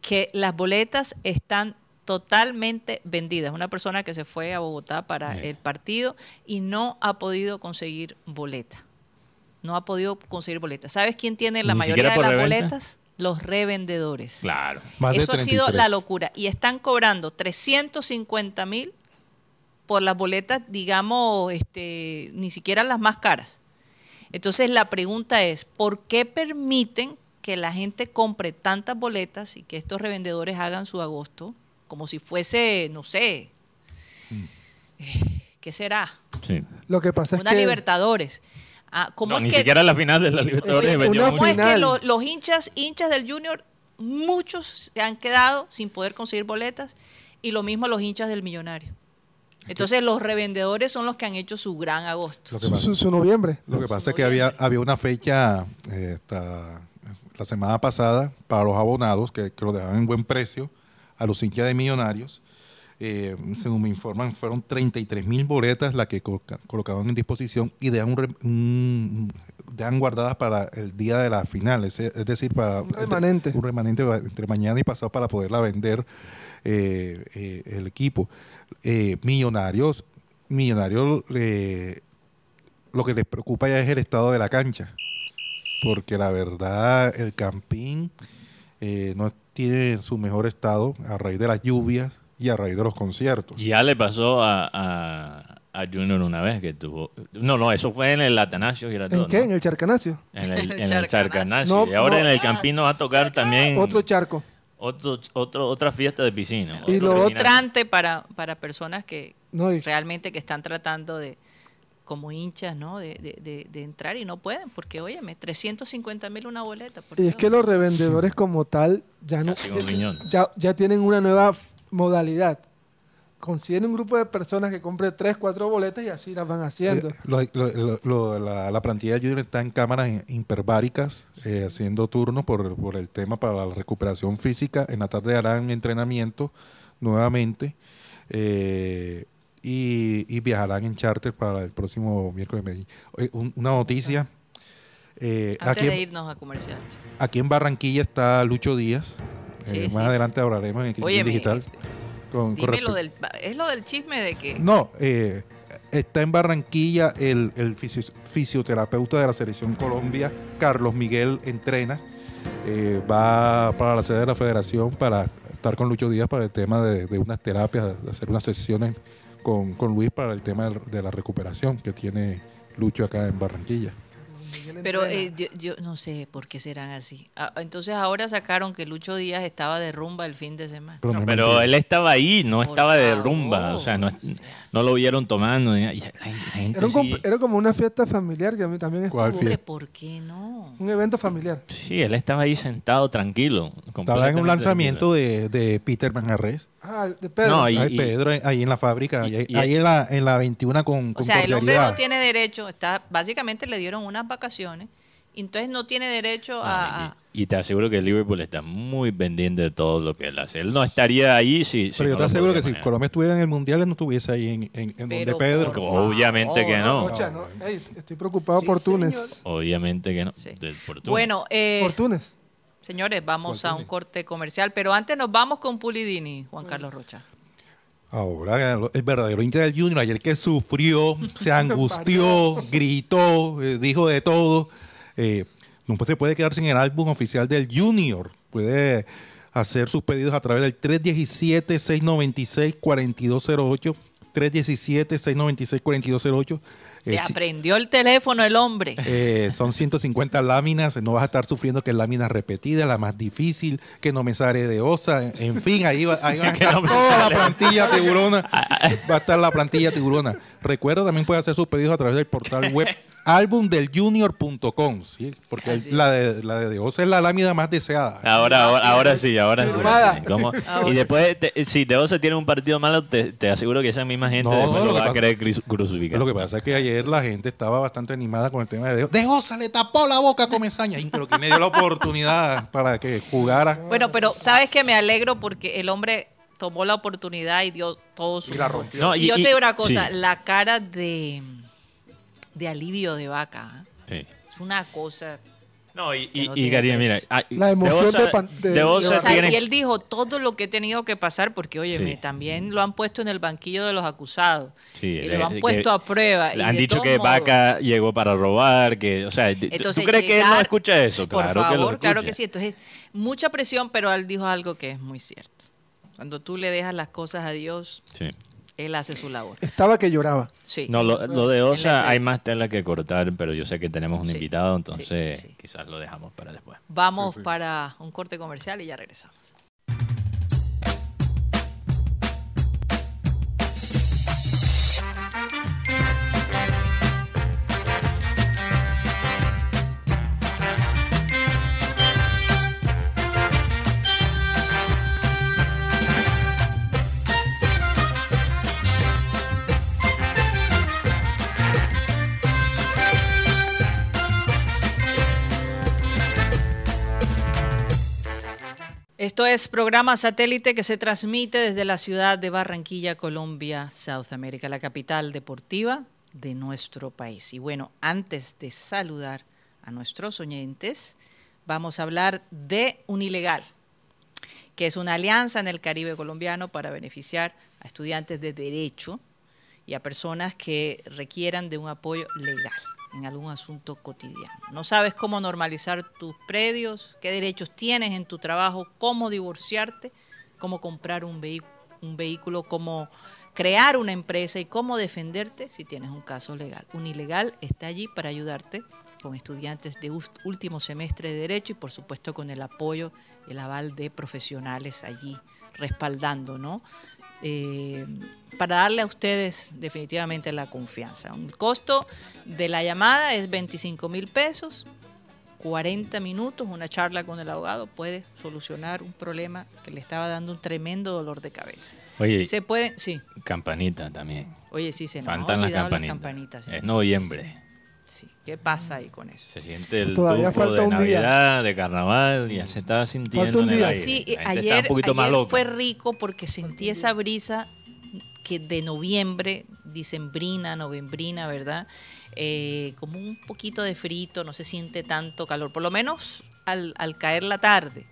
que las boletas están totalmente vendidas. Una persona que se fue a Bogotá para el partido y no ha podido conseguir boleta. No ha podido conseguir boleta. ¿Sabes quién tiene la Ni mayoría de las reventa. boletas? Los revendedores. Claro. Más de Eso ha sido 33. la locura. Y están cobrando 350 mil por las boletas, digamos, este, ni siquiera las más caras. Entonces la pregunta es, ¿por qué permiten que la gente compre tantas boletas y que estos revendedores hagan su agosto como si fuese, no sé, eh, ¿qué será? Sí. Lo que pasa es Una que Libertadores. Ah, ¿cómo No, es ni que- siquiera la final de la Libertadores Eh. ¿Cómo es que final. lo- los hinchas, hinchas del Junior, muchos se han quedado sin poder conseguir boletas y lo mismo los hinchas del Millonario? Entonces los revendedores son los que han hecho su gran agosto. Lo que su, pasa- su- su noviembre. Lo que pasa es que había, había una fecha eh, esta- la semana pasada para los abonados que, que lo dejaban en buen precio a los hinchas de millonarios. Eh, según me informan, fueron 33 mil boletas las que coloca- colocaron en disposición y dejan, un re- un- dejan guardadas para el día de la final, es, es decir, para Un remanente. un remanente entre mañana y pasado para poderla vender eh, eh, el equipo. Millonarios, millonarios lo que les preocupa ya es el estado de la cancha. Porque la verdad, el Campín no tiene su mejor estado a raíz de las lluvias y a raíz de los conciertos. Ya le pasó a, a, a Junior una vez que tuvo. No, no, eso fue en el Atanasio Girardot. ¿En qué? ¿no? En el Charcanacio. En el, en el Charcanacio. No, y ahora no. en el Campín nos va a tocar también Otro charco. otro, otro, otra fiesta de piscina. Y lo. Frustrante para, para personas que No, y- realmente que están tratando de como hinchas, ¿no? De, de- de- de entrar y no pueden, porque, óyeme, 350 mil una boleta. Y es que los revendedores como tal ya no ya, ya tienen una nueva modalidad. Consiguen un grupo de personas que compre tres, cuatro boletas y así las van haciendo. Eh, lo- lo- lo- lo- la, la plantilla de Junior está en cámaras hiperbáricas, eh, haciendo turnos por, por el tema para la recuperación física. En la tarde harán entrenamiento nuevamente eh, y, y viajarán en charter para el próximo miércoles de Medellín. Oye, un- una noticia. eh, Antes aquí, de irnos a comerciales. aquí en Barranquilla está Lucho Díaz. Sí, Eh, sí, más adelante hablaremos en Óyeme, Digital. Con, con Dime lo del, es lo del chisme de que... no, eh, está en Barranquilla el, el fisio- fisioterapeuta de la Selección Colombia, Carlos Miguel Entrena. Eh, va para la sede de la federación para estar con Lucho Díaz para el tema de, de unas terapias, de hacer unas sesiones con, con Luis para el tema de la recuperación que tiene Lucho acá en Barranquilla. Pero eh, yo, yo no sé por qué serán así. Ah, entonces ahora sacaron que Lucho Díaz estaba de rumba el fin de semana. Pero No, él estaba ahí, no Por estaba de favor, rumba. O sea, no, o sea. no lo vieron tomando. La, la gente Era, un sí- comp- era como una fiesta familiar que a mí también ¿Cuál estuvo. fiesta? Hombre, ¿por qué no? Un evento familiar. Sí, él estaba ahí sentado tranquilo. Estaba en un lanzamiento de, de Peter Manjarres. Ah, de Pedro. No, Ahí Pedro, ahí en la fábrica, y- ahí, y- ahí en, la, en la 21 con, O con sea, el hombre no tiene derecho, está, básicamente le dieron unas vacaciones, entonces no tiene derecho a... a- Y, y te aseguro que el Liverpool está muy pendiente de todo lo que él hace. Él no estaría ahí si. si Pero yo no te aseguro que si. Colombia estuviera en el Mundial, él no estuviese ahí en, en, en donde Pedro. Obviamente que no. No. Estoy preocupado por Túnez. Obviamente que no. Sí. Bueno, eh, Por Túnez. Señores, vamos a un corte comercial, pero antes nos vamos con Pulidini, Juan Carlos Rocha. Ahora, el verdadero hincha del Junior, ayer que sufrió, se angustió, gritó, eh, dijo de todo, eh, no se puede quedarse en el álbum oficial del Junior. Puede hacer sus pedidos a través del 317-696-4208. 317-696-4208. Se Eh, aprendió el teléfono el hombre. eh, son 150 láminas, no vas a estar sufriendo que es lámina repetida, la más difícil, que no me sale de osa, en, fin, ahí va, ahí va a estar no toda sale. la plantilla tiburona, va a estar la plantilla tiburona. Recuerda, también puede hacer sus pedidos a través del portal web albumdeljunior.com, ¿sí? porque Así la de, la de, de osa es la lámina más deseada. Ahora, ahora, ahora sí, ahora sí. Firmada. ¿Cómo? Ahora Y después, te- si de se tiene un partido malo, te, te aseguro que esa misma gente No, después no, lo lo que va a querer cru- crucificar. Lo que pasa es que ayer la gente estaba bastante animada con el tema de De, de Osa le tapó la boca a Comesaña, y- pero ¿quién le dio la oportunidad para que jugara? Bueno, pero ¿sabes que Me alegro porque el hombre tomó la oportunidad y dio todo su... Y la rompió. No, y, yo te digo una cosa, sí, la cara de, de alivio de vaca ¿eh? sí. es una cosa... No, y, y, no y tiene Karina, mira, La emoción de pan- de- de Osa o sea, tiene- y él dijo todo lo que he tenido que pasar porque, oye, Sí. también lo han puesto en el banquillo de los acusados. Sí, y le- lo han que- puesto a prueba. y Han dicho que modos- Vaca llegó para robar, que, o sea, ¿tú- Entonces, ¿tú crees que él no escucha eso? Por claro favor, que lo claro que sí. Entonces, mucha presión, pero él dijo algo que es muy cierto. Cuando tú le dejas las cosas a Dios, Sí. él hace su labor. Estaba que lloraba. Sí. No, lo, lo de Osa hay más tela que cortar, pero yo sé que tenemos un Sí. invitado, Sí, entonces sí, sí. quizás lo dejamos para después. Vamos Sí, sí. para un corte comercial y ya regresamos. Esto es programa satélite que se transmite desde la ciudad de Barranquilla, Colombia, South America, la capital deportiva de nuestro país. Y bueno, antes de saludar a nuestros oyentes, vamos a hablar de Unilegal, que es una alianza en el Caribe colombiano para beneficiar a estudiantes de derecho y a personas que requieran de un apoyo legal en algún asunto cotidiano. No sabes cómo normalizar tus predios, qué derechos tienes en tu trabajo, cómo divorciarte, cómo comprar un, un vehículo, cómo crear una empresa y cómo defenderte si tienes un caso legal. Unilegal está allí para ayudarte con estudiantes de último semestre de Derecho y por supuesto con el apoyo, el aval de profesionales allí respaldando, ¿no? Eh, para darle a ustedes definitivamente la confianza. El costo de la llamada es 25 mil pesos, 40 minutos, una charla con el abogado puede solucionar un problema que le estaba dando un tremendo dolor de cabeza. Oye, Se puede, sí, campanita también. oye, sí, se nos Faltan las campanitas. campanitas, sí. Es noviembre. Sí, ¿qué pasa ahí con eso? Se siente el Todavía tufo falta de un día. Navidad, de carnaval, ya se está sintiendo un en el día. aire. Sí, ayer, un poquito más ayer loca. fue rico porque sentí esa brisa que de noviembre, dicembrina, novembrina, ¿verdad? Eh, como un poquito de frito, no se siente tanto calor, por lo menos al, al caer la tarde.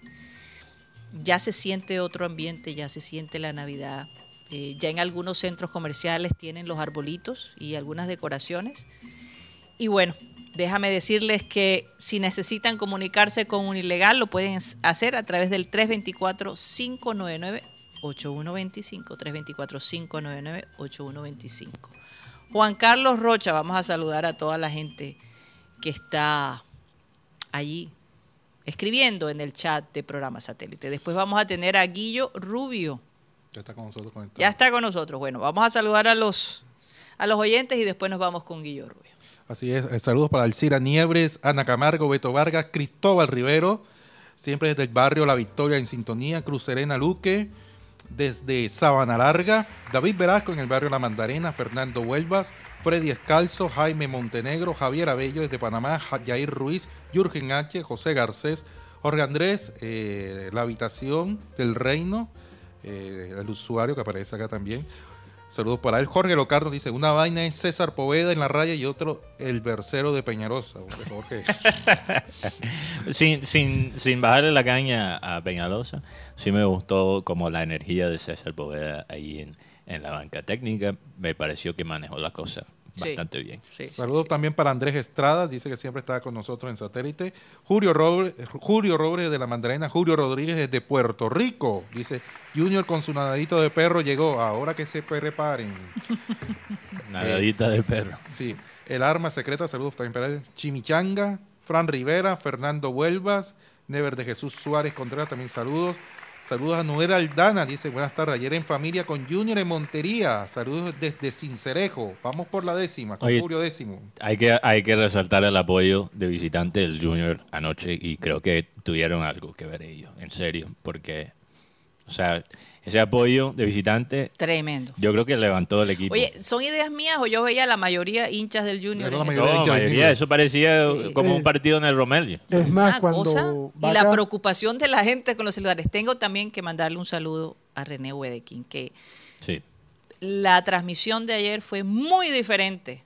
Ya se siente otro ambiente, ya se siente la Navidad. Eh, ya en algunos centros comerciales tienen los arbolitos y algunas decoraciones. Y bueno, déjame decirles que si necesitan comunicarse con un ilegal, lo pueden hacer a través del 324-599-8125. 324-599-8125. Juan Carlos Rocha, vamos a saludar a toda la gente que está allí escribiendo en el chat de programa satélite. Después vamos a tener a Guillo Rubio. Ya está con nosotros conectado. Ya está con nosotros. Bueno, vamos a saludar a los, a los oyentes y después nos vamos con Guillo Rubio. Así es, eh, saludos para Alcira Niebres, Ana Camargo, Beto Vargas, Cristóbal Rivero, siempre desde el barrio La Victoria en sintonía, Cruz Serena Luque, desde Sabana Larga, David Velasco en el barrio La Mandarena, Fernando Huelvas, Freddy Escalzo, Jaime Montenegro, Javier Abello desde Panamá, Ja- Jair Ruiz, Jürgen H., José Garcés, Jorge Andrés, eh, La Habitación del Reino, eh, el usuario que aparece acá también. Saludos para él. Jorge Locarno dice, una vaina es César Poveda en la raya y otro el versero de Peñarosa. Jorge. Sin, sin, sin bajarle la caña a Peñalosa, sí me gustó como la energía de César Poveda ahí en, en la banca técnica. Me pareció que manejó la cosa Sí. bastante bien. Sí. Saludos también para Andrés Estrada, dice que siempre está con nosotros en satélite. Julio Robles, Julio Robles de la Mandarina, Julio Rodríguez desde Puerto Rico, dice Junior con su nadadito de perro llegó, ahora que se preparen. Nadadita de perro. Sí, el arma secreta, saludos también para él. Chimichanga, Fran Rivera, Fernando Huelvas, Never de Jesús Suárez Contreras, también saludos. Saludos a Noel Aldana, dice buenas tardes, ayer en familia con Junior en Montería, saludos desde Cincerejo, vamos por la décima, con Oye, Julio décimo. Hay que, hay que resaltar el apoyo de visitante del Junior anoche y creo que tuvieron algo que ver ellos, en serio, porque, o sea, ese apoyo de visitante Tremendo. yo creo que levantó el equipo. Oye, ¿son ideas mías o yo veía la mayoría hinchas del Junior? Era la mayoría. eso? no, mayoría, parecía Eh, como eh, un partido en el Romelio. Es más, Una cuando cosa, y la preocupación de la gente con los celulares. Tengo también que mandarle un saludo a René Wedekin, que Sí. la transmisión de ayer fue muy diferente.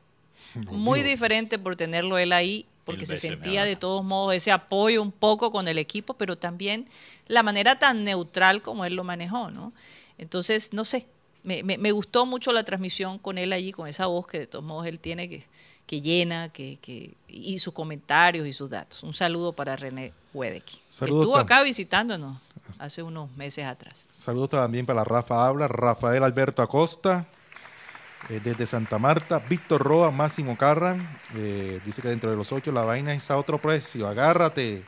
Muy diferente por tenerlo él ahí, porque se sentía de todos modos ese apoyo un poco con el equipo, pero también la manera tan neutral como él lo manejó, ¿no? Entonces, no sé, me, me- me gustó mucho la transmisión con él allí, con esa voz que de todos modos él tiene que, que llena, que, que, y sus comentarios y sus datos. Un saludo para René Wedekin, que estuvo acá visitándonos hace unos meses atrás. Saludos también para Rafa Habla, Rafael Alberto Acosta, eh, desde Santa Marta, Víctor Roa, Máximo Carran, eh, dice que dentro de los ocho la vaina es a otro precio, agárrate.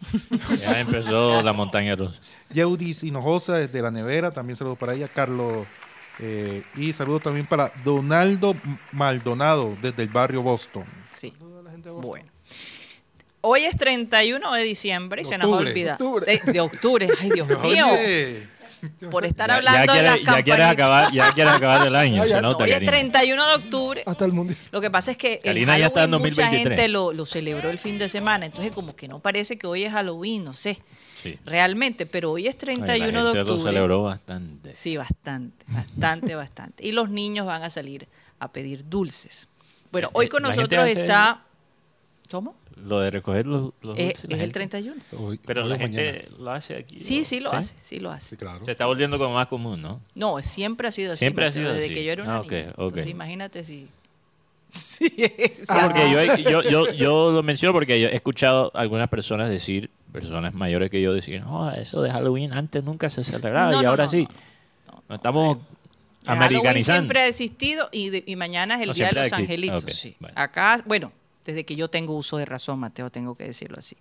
Ya empezó la montaña rusa. Yeudis Hinojosa desde la nevera, también saludos para ella, Carlos, eh, y saludos también para Donaldo Maldonado desde el barrio Boston. Sí. Bueno. Hoy es 31 de diciembre y se nos ha octubre. olvidado. Octubre. De, de octubre. Ay, Dios mío. Oye, Por estar Ya, ya hablando de las ya quieres acabar, ya quieres acabar el año, se nota, Hoy es Karina. 31 de octubre. hasta el mundial. Lo que pasa es que el Karina ya está en Halloween mucha 2023. gente lo, lo celebró el fin de semana, entonces como que no parece que hoy es Halloween, no sé, Sí. realmente, pero hoy es Oye, 31 la de gente lo octubre. celebró bastante. Sí, bastante, bastante, bastante. Y los niños van a salir a pedir dulces. Bueno, hoy con La nosotros hace- está... ¿Cómo? Lo de recoger los, los Es, dulces, la es el gente- 31. hoy- Pero hoy la mañana. gente lo hace aquí. Sí, ¿no? sí lo hace, sí lo hace. Sí, claro. Se está volviendo como más común, ¿no? No, siempre ha sido así. Siempre ha sido desde así. que yo era una Ah, niña. Entonces imagínate si... Sí, Ah, porque yo, yo, yo, yo lo menciono porque yo he escuchado a algunas personas decir, personas mayores que yo decir, no, eso de Halloween antes nunca se celebraba No, y no, ahora no, sí. Nos estamos El Halloween americanizando. siempre ha existido y, de- y mañana es el No, Día de los Angelitos. ok, sí. bueno. Acá, bueno, desde que yo tengo uso de razón, Mateo, tengo que decirlo así.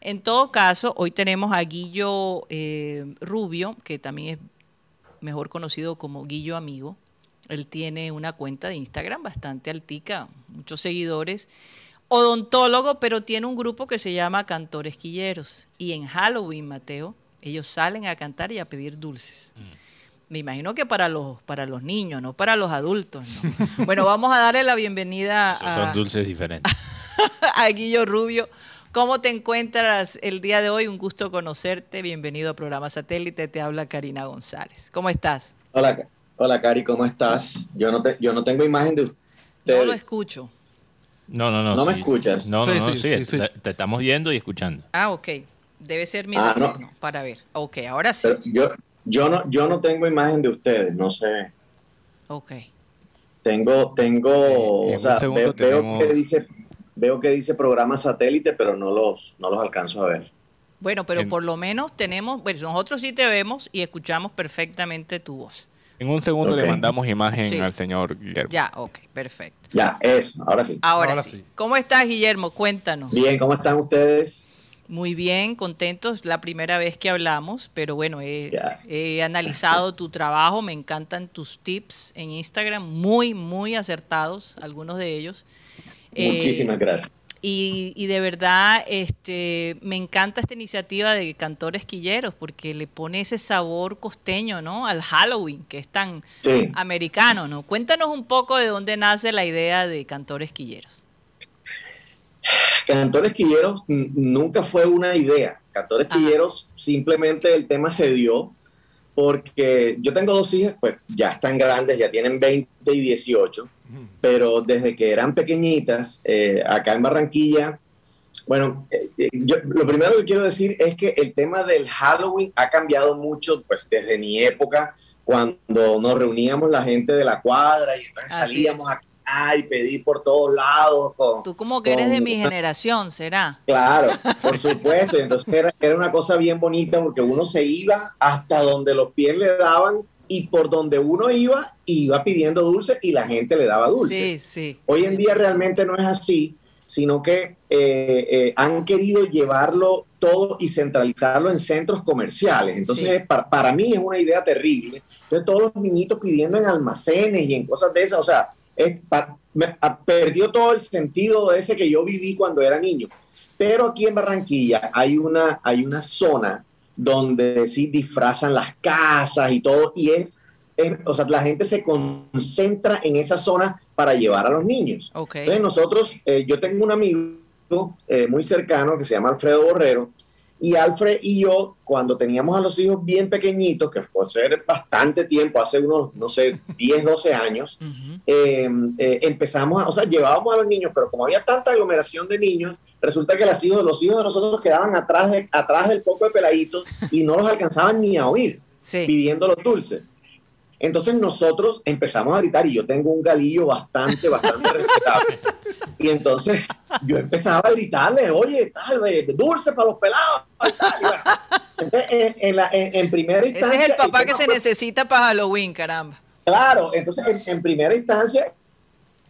En todo caso, hoy tenemos a Guillo eh, Rubio, que también es mejor conocido como Guillo Amigo. Él tiene una cuenta de Instagram bastante altica, muchos seguidores. Odontólogo, pero tiene un grupo que se llama Cantores Quilleros. Y en Halloween, Mateo, ellos salen a cantar y a pedir dulces. Me imagino que para los, para los niños, no para los adultos. ¿no? bueno, vamos a darle la bienvenida Esos a, son dulces diferentes. a Guillo Rubio. ¿Cómo te encuentras el día de hoy? Un gusto conocerte. Bienvenido a Programa Satélite. Te habla Karina González. ¿Cómo estás? Hola, hola Cari, ¿cómo estás? Yo no, te- yo no tengo imagen de No ustedes. lo escucho. No, no, no. ¿No me escuchas? No, no, Sí, no, sí, sí, sí, sí. Te, te estamos viendo y escuchando. Ah, ok. Debe ser mi Ah, no. para ver. Ok, ahora sí. Pero yo, yo, no, yo no tengo imagen de ustedes, no sé. Ok. Tengo, tengo, Eh, o sea, veo, que dice, veo que dice programa satélite, pero no los, no los alcanzo a ver. Bueno, pero En- por lo menos tenemos, bueno, nosotros sí te vemos y escuchamos perfectamente tu voz. En un segundo le mandamos imagen Sí. al señor Guillermo. Ya, ok, perfecto. Ya, eso, ahora sí. Ahora, Ahora sí. sí. ¿Cómo estás, Guillermo? Cuéntanos. Bien, ¿cómo están ustedes? Muy bien, contentos. La primera vez que hablamos, pero bueno, he, analizado tu trabajo, me encantan tus tips en Instagram, muy, muy acertados, algunos de ellos. Eh, Muchísimas gracias. Y, y de verdad, este, me encanta esta iniciativa de Cantores Quilleros, porque le pone ese sabor costeño, ¿no? Al Halloween, que es tan Sí. americano, ¿no? Cuéntanos un poco de dónde nace la idea de Cantores Quilleros. Cantores Quilleros nunca fue una idea. Cantores Ajá. Quilleros simplemente el tema se dio porque yo tengo dos hijas, pues ya están grandes, ya tienen 20 y 18, pero desde que eran pequeñitas, eh, acá en Barranquilla, bueno, eh, eh, yo, lo primero que quiero decir es que el tema del Halloween ha cambiado mucho, pues desde mi época, cuando nos reuníamos la gente de la cuadra y entonces Así salíamos es. a y pedir por todos lados. Con, Tú como que eres de mi generación, ¿será? Claro, por supuesto. Y entonces era, era una cosa bien bonita porque uno se iba hasta donde los pies le daban y por donde uno iba, iba pidiendo dulce y la gente le daba dulce. Sí, sí. Hoy en día realmente no es así, sino que eh, eh, han querido llevarlo todo y centralizarlo en centros comerciales. Entonces, Sí. para, para mí es una idea terrible. Entonces, todos los niñitos pidiendo en almacenes y en cosas de esas, o sea, es pa- me- a- perdió todo el sentido de ese que yo viví cuando era niño. Pero aquí en Barranquilla hay una, hay una zona donde sí disfrazan las casas y todo, y es, es- o sea, la gente se concentra en esa zona para llevar a los niños. Ok. Entonces nosotros, eh, yo tengo un amigo eh, muy cercano que se llama Alfredo Borrero, y Alfred y yo, cuando teníamos a los hijos bien pequeñitos, que fue hace bastante tiempo, hace unos, no sé, 10, 12 años, Ujú. eh, eh, empezamos, a, o sea, llevábamos a los niños, pero como había tanta aglomeración de niños, resulta que los hijos, los hijos de nosotros quedaban atrás, de, atrás del poco de peladitos y no los alcanzaban ni a oír Sí. pidiendo los dulces. Entonces nosotros empezamos a gritar y yo tengo un galillo bastante, bastante respetable. Y entonces yo empezaba a gritarle, oye, tal, eh, dulce para los pelados. tal, y bueno. Entonces, en, en la- en- en primera instancia... Ese es el papá que se fue- necesita para Halloween, caramba. Claro, entonces en, en primera instancia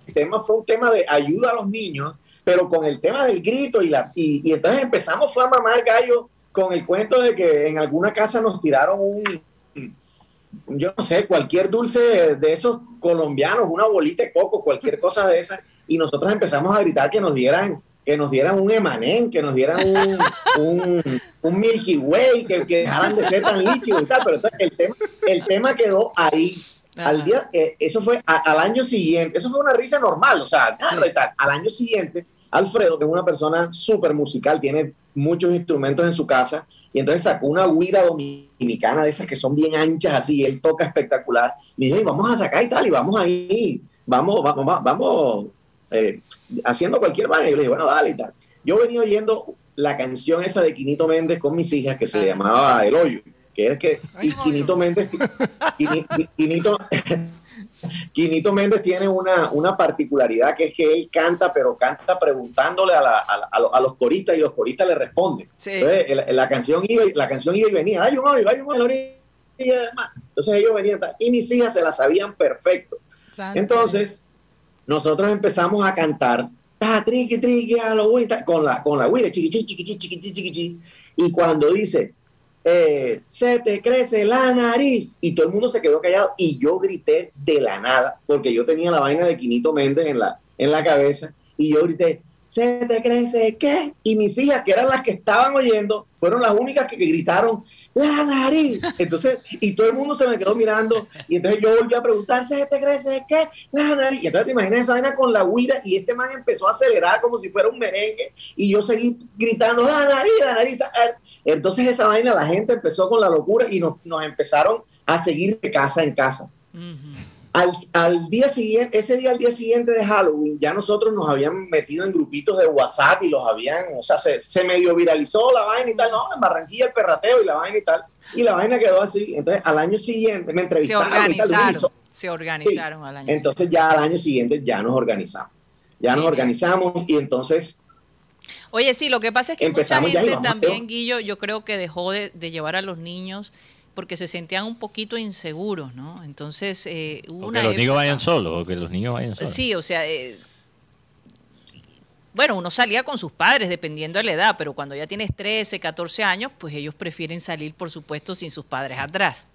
el tema fue un tema de ayuda a los niños, pero con el tema del grito y la y, y entonces empezamos fue a mamar gallo con el cuento de que en alguna casa nos tiraron un yo no sé, cualquier dulce de esos colombianos, una bolita de coco, cualquier cosa de esas, y nosotros empezamos a gritar que nos dieran que nos dieran un emanén, que nos dieran un, un, un Milky Way, que, que dejaran de ser tan líchidos y tal, pero entonces el tema, el tema quedó ahí. Ajá. Al día, eh, eso fue a- al año siguiente, eso fue una risa normal, o sea, nada y tal. al año siguiente, Alfredo, que es una persona súper musical, tiene muchos instrumentos en su casa, y entonces sacó una guira dominicana de esas que son bien anchas así, y él toca espectacular, y dije, "Ey, vamos a sacar y tal, y vamos ahí, vamos, vamos, vamos, vamos eh, haciendo cualquier vaina, y yo le dije, bueno, dale y tal. Yo venía oyendo la canción esa de Quinito Méndez con mis hijas, que se Ajá. llamaba El Hoyo, que es que, y. Quinito Méndez, Quini- Qui- Quinito, Quinito Méndez tiene una, una particularidad que es que él canta, pero canta preguntándole a, la- a a lo- a los coristas y los coristas le responden. Sí. Entonces, la, la canción iba, y- la canción iba y venía, hay un hoyo, hay un mar". Entonces ellos venían, y mis hijas se la sabían perfecto. Entonces, nosotros empezamos a cantar ta, triqui, triqui, Halloween, ta, con la, con la chiqui, chiqui, chiqui, chiqui, chiqui, chiqui. Y cuando dice, eh, se te crece la nariz, y todo el mundo se quedó callado, y yo grité de la nada, porque yo tenía la vaina de Quinito Méndez en la, en la cabeza, y yo grité, se te crece qué? Y mis hijas, que eran las que estaban oyendo, fueron las únicas que, gritaron, la nariz. Entonces, y todo el mundo se me quedó mirando, y entonces yo volví a preguntar, ¿se te crece qué? La nariz. Y entonces te imaginas esa vaina con la guira, y este man empezó a acelerar como si fuera un merengue, y yo seguí gritando, la nariz, la nariz. ta- eh". Entonces esa vaina, la gente empezó con la locura, y nos, empezaron a seguir de casa en casa. Ujú. Al, al día siguiente, ese día al día siguiente de Halloween, ya nosotros nos habían metido en grupitos de WhatsApp y los habían, o sea, se, se medio viralizó la vaina y tal, no, en Barranquilla el perrateo y la vaina y tal, y la vaina quedó así. Entonces, al año siguiente me Se entrevistaron y tal, organizaron. Se organizaron al año entonces ya al año siguiente ya nos organizamos. Ya nos organizamos y entonces Oye, sí, lo que pasa es que Empezamos mucha gente también. Guillo, yo creo que dejó de, de llevar a los niños porque se sentían un poquito inseguros, ¿no? Entonces, eh, hubo O una que los niños vayan solos, o que los niños vayan solos. Sí, o sea, eh, bueno, uno salía con sus padres dependiendo de la edad, pero cuando ya tienes 13, 14 años, pues ellos prefieren salir, por supuesto, sin sus padres atrás.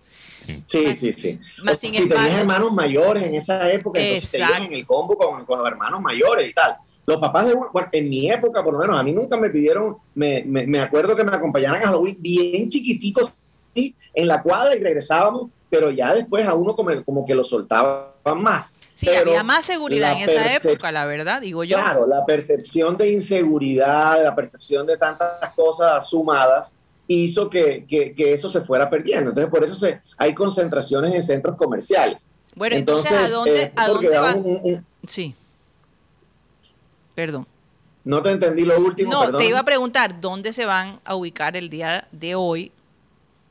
Sí, Más- sí, sí. más O sin si embargo- tenías hermanos mayores en esa época, entonces te en el combo con, con los hermanos mayores y tal. Los papás de uno, bueno, en mi época, por lo menos, a mí nunca me pidieron, me, me, me acuerdo que me acompañaran a Halloween bien chiquiticos en la cuadra y regresábamos, pero ya después a uno como, como que lo soltaban más. Sí, Pero había más seguridad en esa época, la verdad, digo yo. Claro, la percepción de inseguridad, la percepción de tantas cosas sumadas hizo que, que- que eso se fuera perdiendo. Entonces, por eso se, hay concentraciones en centros comerciales. Bueno, entonces, ¿a dónde, eh, ¿a dónde un- un- un- Sí. Perdón. no te entendí lo último. No, perdón. te iba a preguntar dónde se van a ubicar el día de hoy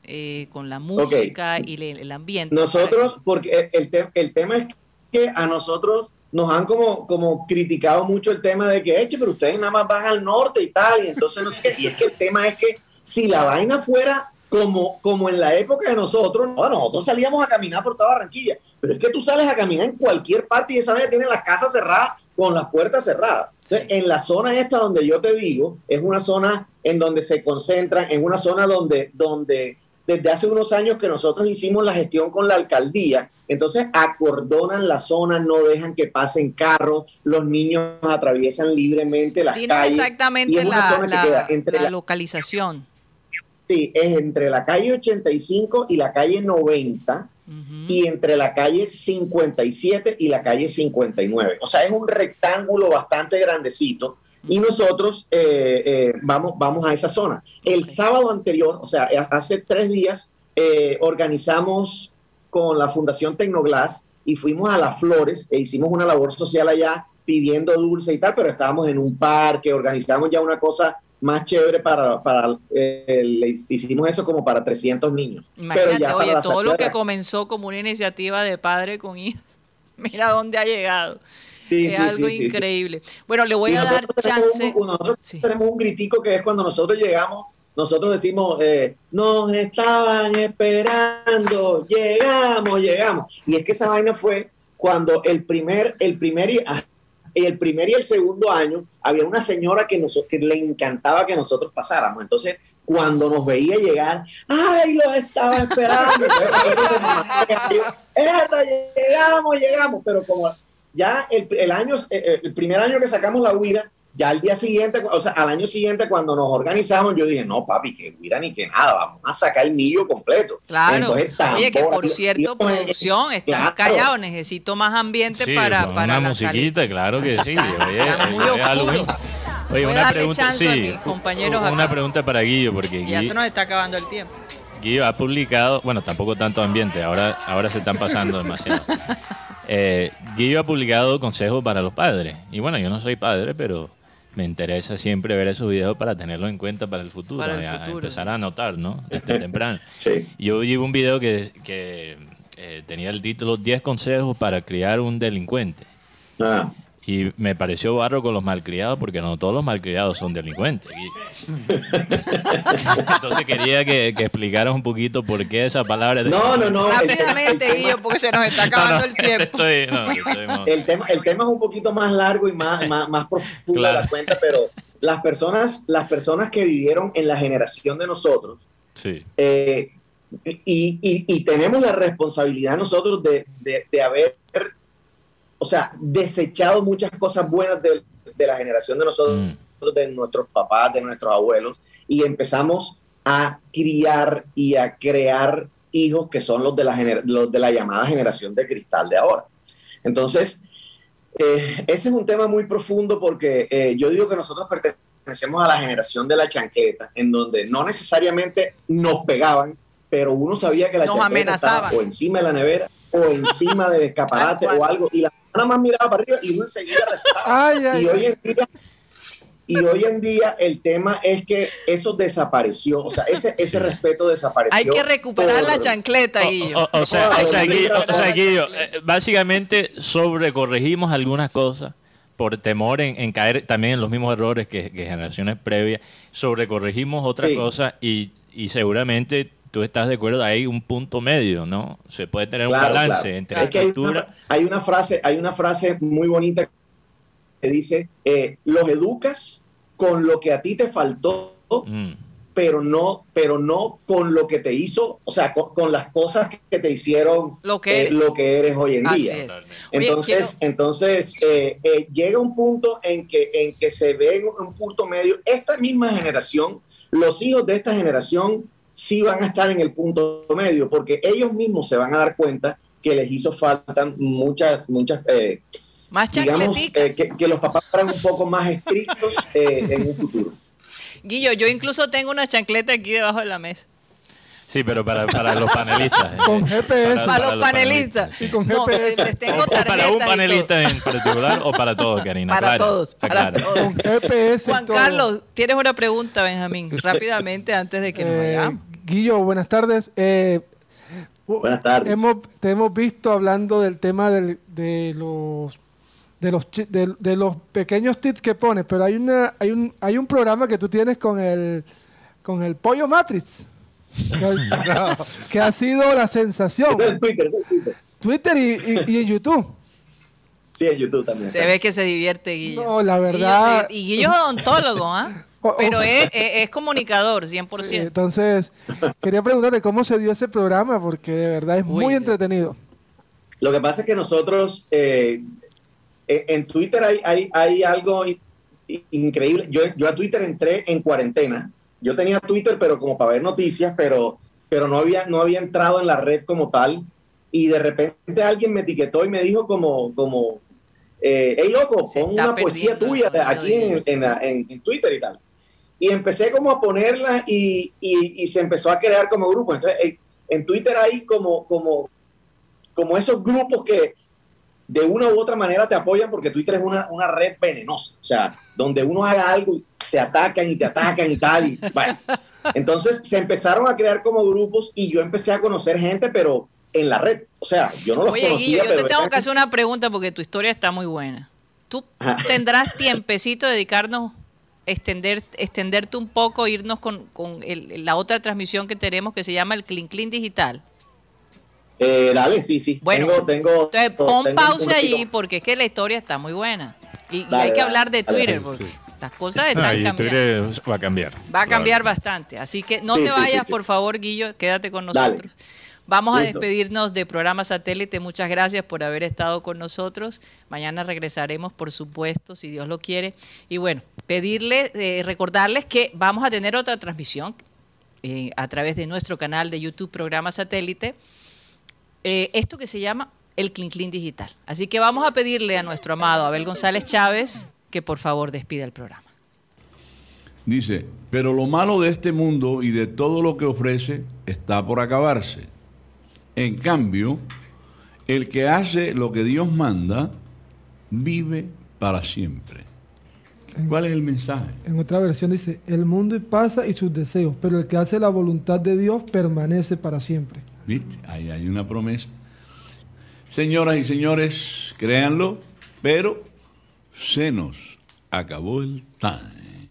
eh, con la música y le- el ambiente. Nosotros, porque el, te- el tema es que a nosotros nos han como, como criticado mucho el tema de que, eche, pero ustedes nada más van al norte y tal, y entonces no sé qué. Y es que el tema es que si la vaina fuera como, como en la época de nosotros, no, nosotros salíamos a caminar por toda Barranquilla, pero es que tú sales a caminar en cualquier parte y esa vaina tiene las casas cerradas con las puertas cerradas. Entonces, en la zona esta donde yo te digo, es una zona en donde se concentran, en una zona donde, donde desde hace unos años que nosotros hicimos la gestión con la alcaldía, entonces acordonan la zona, no dejan que pasen carros, los niños atraviesan libremente las calles. y exactamente es una la, zona que la- queda entre la la- localización. Sí, es entre la calle 85 y la calle 90 Ujú. y entre la calle 57 y la calle 59. O sea, es un rectángulo bastante grandecito y nosotros eh, eh, vamos, vamos a esa zona. El sábado anterior, o sea, hace tres días, eh, organizamos con la Fundación Tecnoglass y fuimos a Las Flores e hicimos una labor social allá pidiendo dulce y tal, pero estábamos en un parque, organizamos ya una cosa más chévere para, para eh, le hicimos eso como para 300 niños. Imagínate, pero ya oye, todo lo que comenzó como una iniciativa de padre con hijos, mira dónde ha llegado. Sí, es sí, algo sí, increíble. Bueno, le voy Y a dar chance. un- nosotros Sí. tenemos un gritico que es cuando nosotros llegamos, nosotros decimos, eh, nos estaban esperando, llegamos, llegamos. Y es que esa vaina fue cuando el primer, el primer y, ah, el primer y el segundo año había una señora que, nos, que le encantaba que nosotros pasáramos. Entonces, cuando nos veía llegar, ¡ay, los estaba esperando! Entonces, nosotros como mamá, yo, "Erda, llegamos, llegamos, pero como ya el, el año, eh, el primer año que sacamos la huira, ya al día siguiente, o sea, al año siguiente cuando nos organizamos, yo dije, no, papi, que huira ni que nada, vamos a sacar el millo completo. Claro. Entonces, Oye, que por cierto, eh, producción, están claro. callados, necesito más ambiente Sí, para, para una la salida. musiquita, claro que sí. Oye, Voy una pregunta, a sí, mis compañeros una acá. pregunta para Guillo, porque Ya se nos está acabando el tiempo. Guillo ha publicado, bueno, tampoco tanto ambiente, ahora, ahora se están pasando demasiado. Eh, Guillo ha publicado consejos para los padres. Y bueno, yo no soy padre, pero me interesa siempre ver esos videos para tenerlo en cuenta para el futuro, Para el a- a futuro, empezar a anotar, ¿no? Desde temprano. Sí. Yo vi un video que, que eh, tenía el título 10 consejos para criar un delincuente. Ah. Y me pareció barro con los malcriados porque no todos los malcriados son delincuentes. Entonces quería que, que explicaras un poquito por qué esa palabra. de- No, no, no. el- Rápidamente, el- Guillo, porque se nos está No, no, acabando el te tiempo. estoy- no, te estoy- el tema, el tema es un poquito más largo y más, más, más profundo Claro. de la cuenta, pero las personas, las personas que vivieron en la generación de nosotros, Sí. eh, y, y- y tenemos la responsabilidad nosotros de, de- de haber, o sea, desechado muchas cosas buenas de, de la generación de nosotros, Mm. de nuestros papás, de nuestros abuelos, y empezamos a criar y a crear hijos que son los de la, gener- los de la llamada generación de cristal de ahora. Entonces, eh, ese es un tema muy profundo porque eh, yo digo que nosotros pertenecemos a la generación de la chancleta, en donde no necesariamente nos pegaban, pero uno sabía que la Nos chancleta estaba o encima de la nevera o encima del escaparate o algo, y la nada más miraba para arriba y uno enseguida respetaba. Ay, ay, Y hoy en día, y hoy en día el tema es que eso desapareció, o sea, ese, ese respeto desapareció. Hay que recuperar la chancleta, Guillo. o- o sea, o sea, Guillo, o sea, claro. Guillo, eh, básicamente sobrecorregimos algunas cosas por temor en, en caer también en los mismos errores que, que generaciones previas, sobrecorregimos otras Sí. cosas y, y seguramente tú estás de acuerdo, hay un punto medio, ¿no? Se puede tener un balance claro. entre Es que hay una, estructura. hay una frase, hay una frase muy bonita que dice, eh, los educas con lo que a ti te faltó, Mm, pero no, pero no con lo que te hizo, o sea, con, con las cosas que te hicieron Lo que eh, eres. lo que eres hoy en Así día. es. Oye, Entonces, quiero- entonces eh, eh, llega un punto en que, en que se ve un punto medio. Esta misma generación, los hijos de esta generación, sí van a estar en el punto medio, porque ellos mismos se van a dar cuenta que les hizo falta muchas, muchas, eh, Más digamos, eh, que, que los papás fueran un poco más estrictos eh, en un futuro. Guillo, yo incluso tengo una chancleta aquí debajo de la mesa. Sí, pero para, para los panelistas. Con GPS. Para, los panelistas. Y con No, GPS. les tengo O para un panelista en particular o para todos, Karina. Para todos, para claro. todos. Con GPS. y Juan todo. Carlos, tienes una pregunta, Benjamín, rápidamente antes de que nos vayamos. Guillo, buenas tardes. Eh, Buenas tardes. Hemos, te hemos visto hablando del tema del- de los de los de, de los pequeños tips que pones, pero hay una hay un hay un programa que tú tienes con el con el pollo Matrix que, que ha sido la sensación. Eso es en Twitter, eso es en Twitter. Twitter y, y- y en YouTube. Sí, en YouTube también. Se ve que se divierte Guillo. No, la verdad- Guillo se- y Guillo es odontólogo, ¿ah? Pero es, es- es comunicador, 100%. Sí, entonces, quería preguntarte cómo se dio ese programa, porque de verdad es Uy, muy entretenido. Lo que pasa es que nosotros, eh, en en Twitter hay, hay, hay algo increíble. Yo, yo a Twitter entré en cuarentena. Yo tenía Twitter, pero como para ver noticias, pero, pero no, había, no había entrado en la red como tal. Y de repente alguien me etiquetó y me dijo como, como eh, hey loco, pon una poesía tuya aquí de- en, en, la- en- en Twitter y tal. Y empecé como a ponerla y, y- y se empezó a crear como grupo. Entonces, eh, en Twitter hay como, como, como esos grupos que de una u otra manera te apoyan porque Twitter es una, una red venenosa. O sea, donde uno haga algo y te atacan y te atacan y tal. Y, bueno. Entonces se empezaron a crear como grupos y yo empecé a conocer gente, pero en la red. O sea, yo no los Oye, conocía, Guillo, yo te tengo que hacer una pregunta porque tu historia está muy buena. ¿Tú Ajá. tendrás tiempecito de dedicarnos, extender, extenderte un poco, irnos con, con el- la otra transmisión que tenemos que se llama el Clean Clean Digital? Eh, dale, sí, sí. Bueno, tengo, tengo, Entonces pon tengo pausa allí porque es que la historia está muy buena. Y, hay que dale, hablar de Twitter dale, porque sí. las cosas están Ah, y cambiando. Twitter va a cambiar. Va a cambiar bastante. Así que no Sí, te sí, sí, vayas, sí. por favor, Guillo. Quédate con Dale. nosotros. Vamos a despedirnos de programa satélite. Muchas gracias por haber estado con nosotros. Mañana regresaremos, por supuesto, si Dios lo quiere. Y bueno, pedirles, eh, recordarles que vamos a tener otra transmisión eh, a través de nuestro canal de YouTube, programa satélite. Eh, esto que se llama el Clean Clean Digital. Así que vamos a pedirle a nuestro amado Abel González Chávez que por favor despida el programa. Dice, pero lo malo de este mundo y de todo lo que ofrece está por acabarse. En cambio, el que hace lo que Dios manda, vive para siempre. ¿Cuál es el mensaje? En otra versión dice, el mundo pasa y sus deseos, pero el que hace la voluntad de Dios permanece para siempre. ¿Viste? Ahí hay una promesa. Señoras y señores, créanlo, pero se nos acabó el time.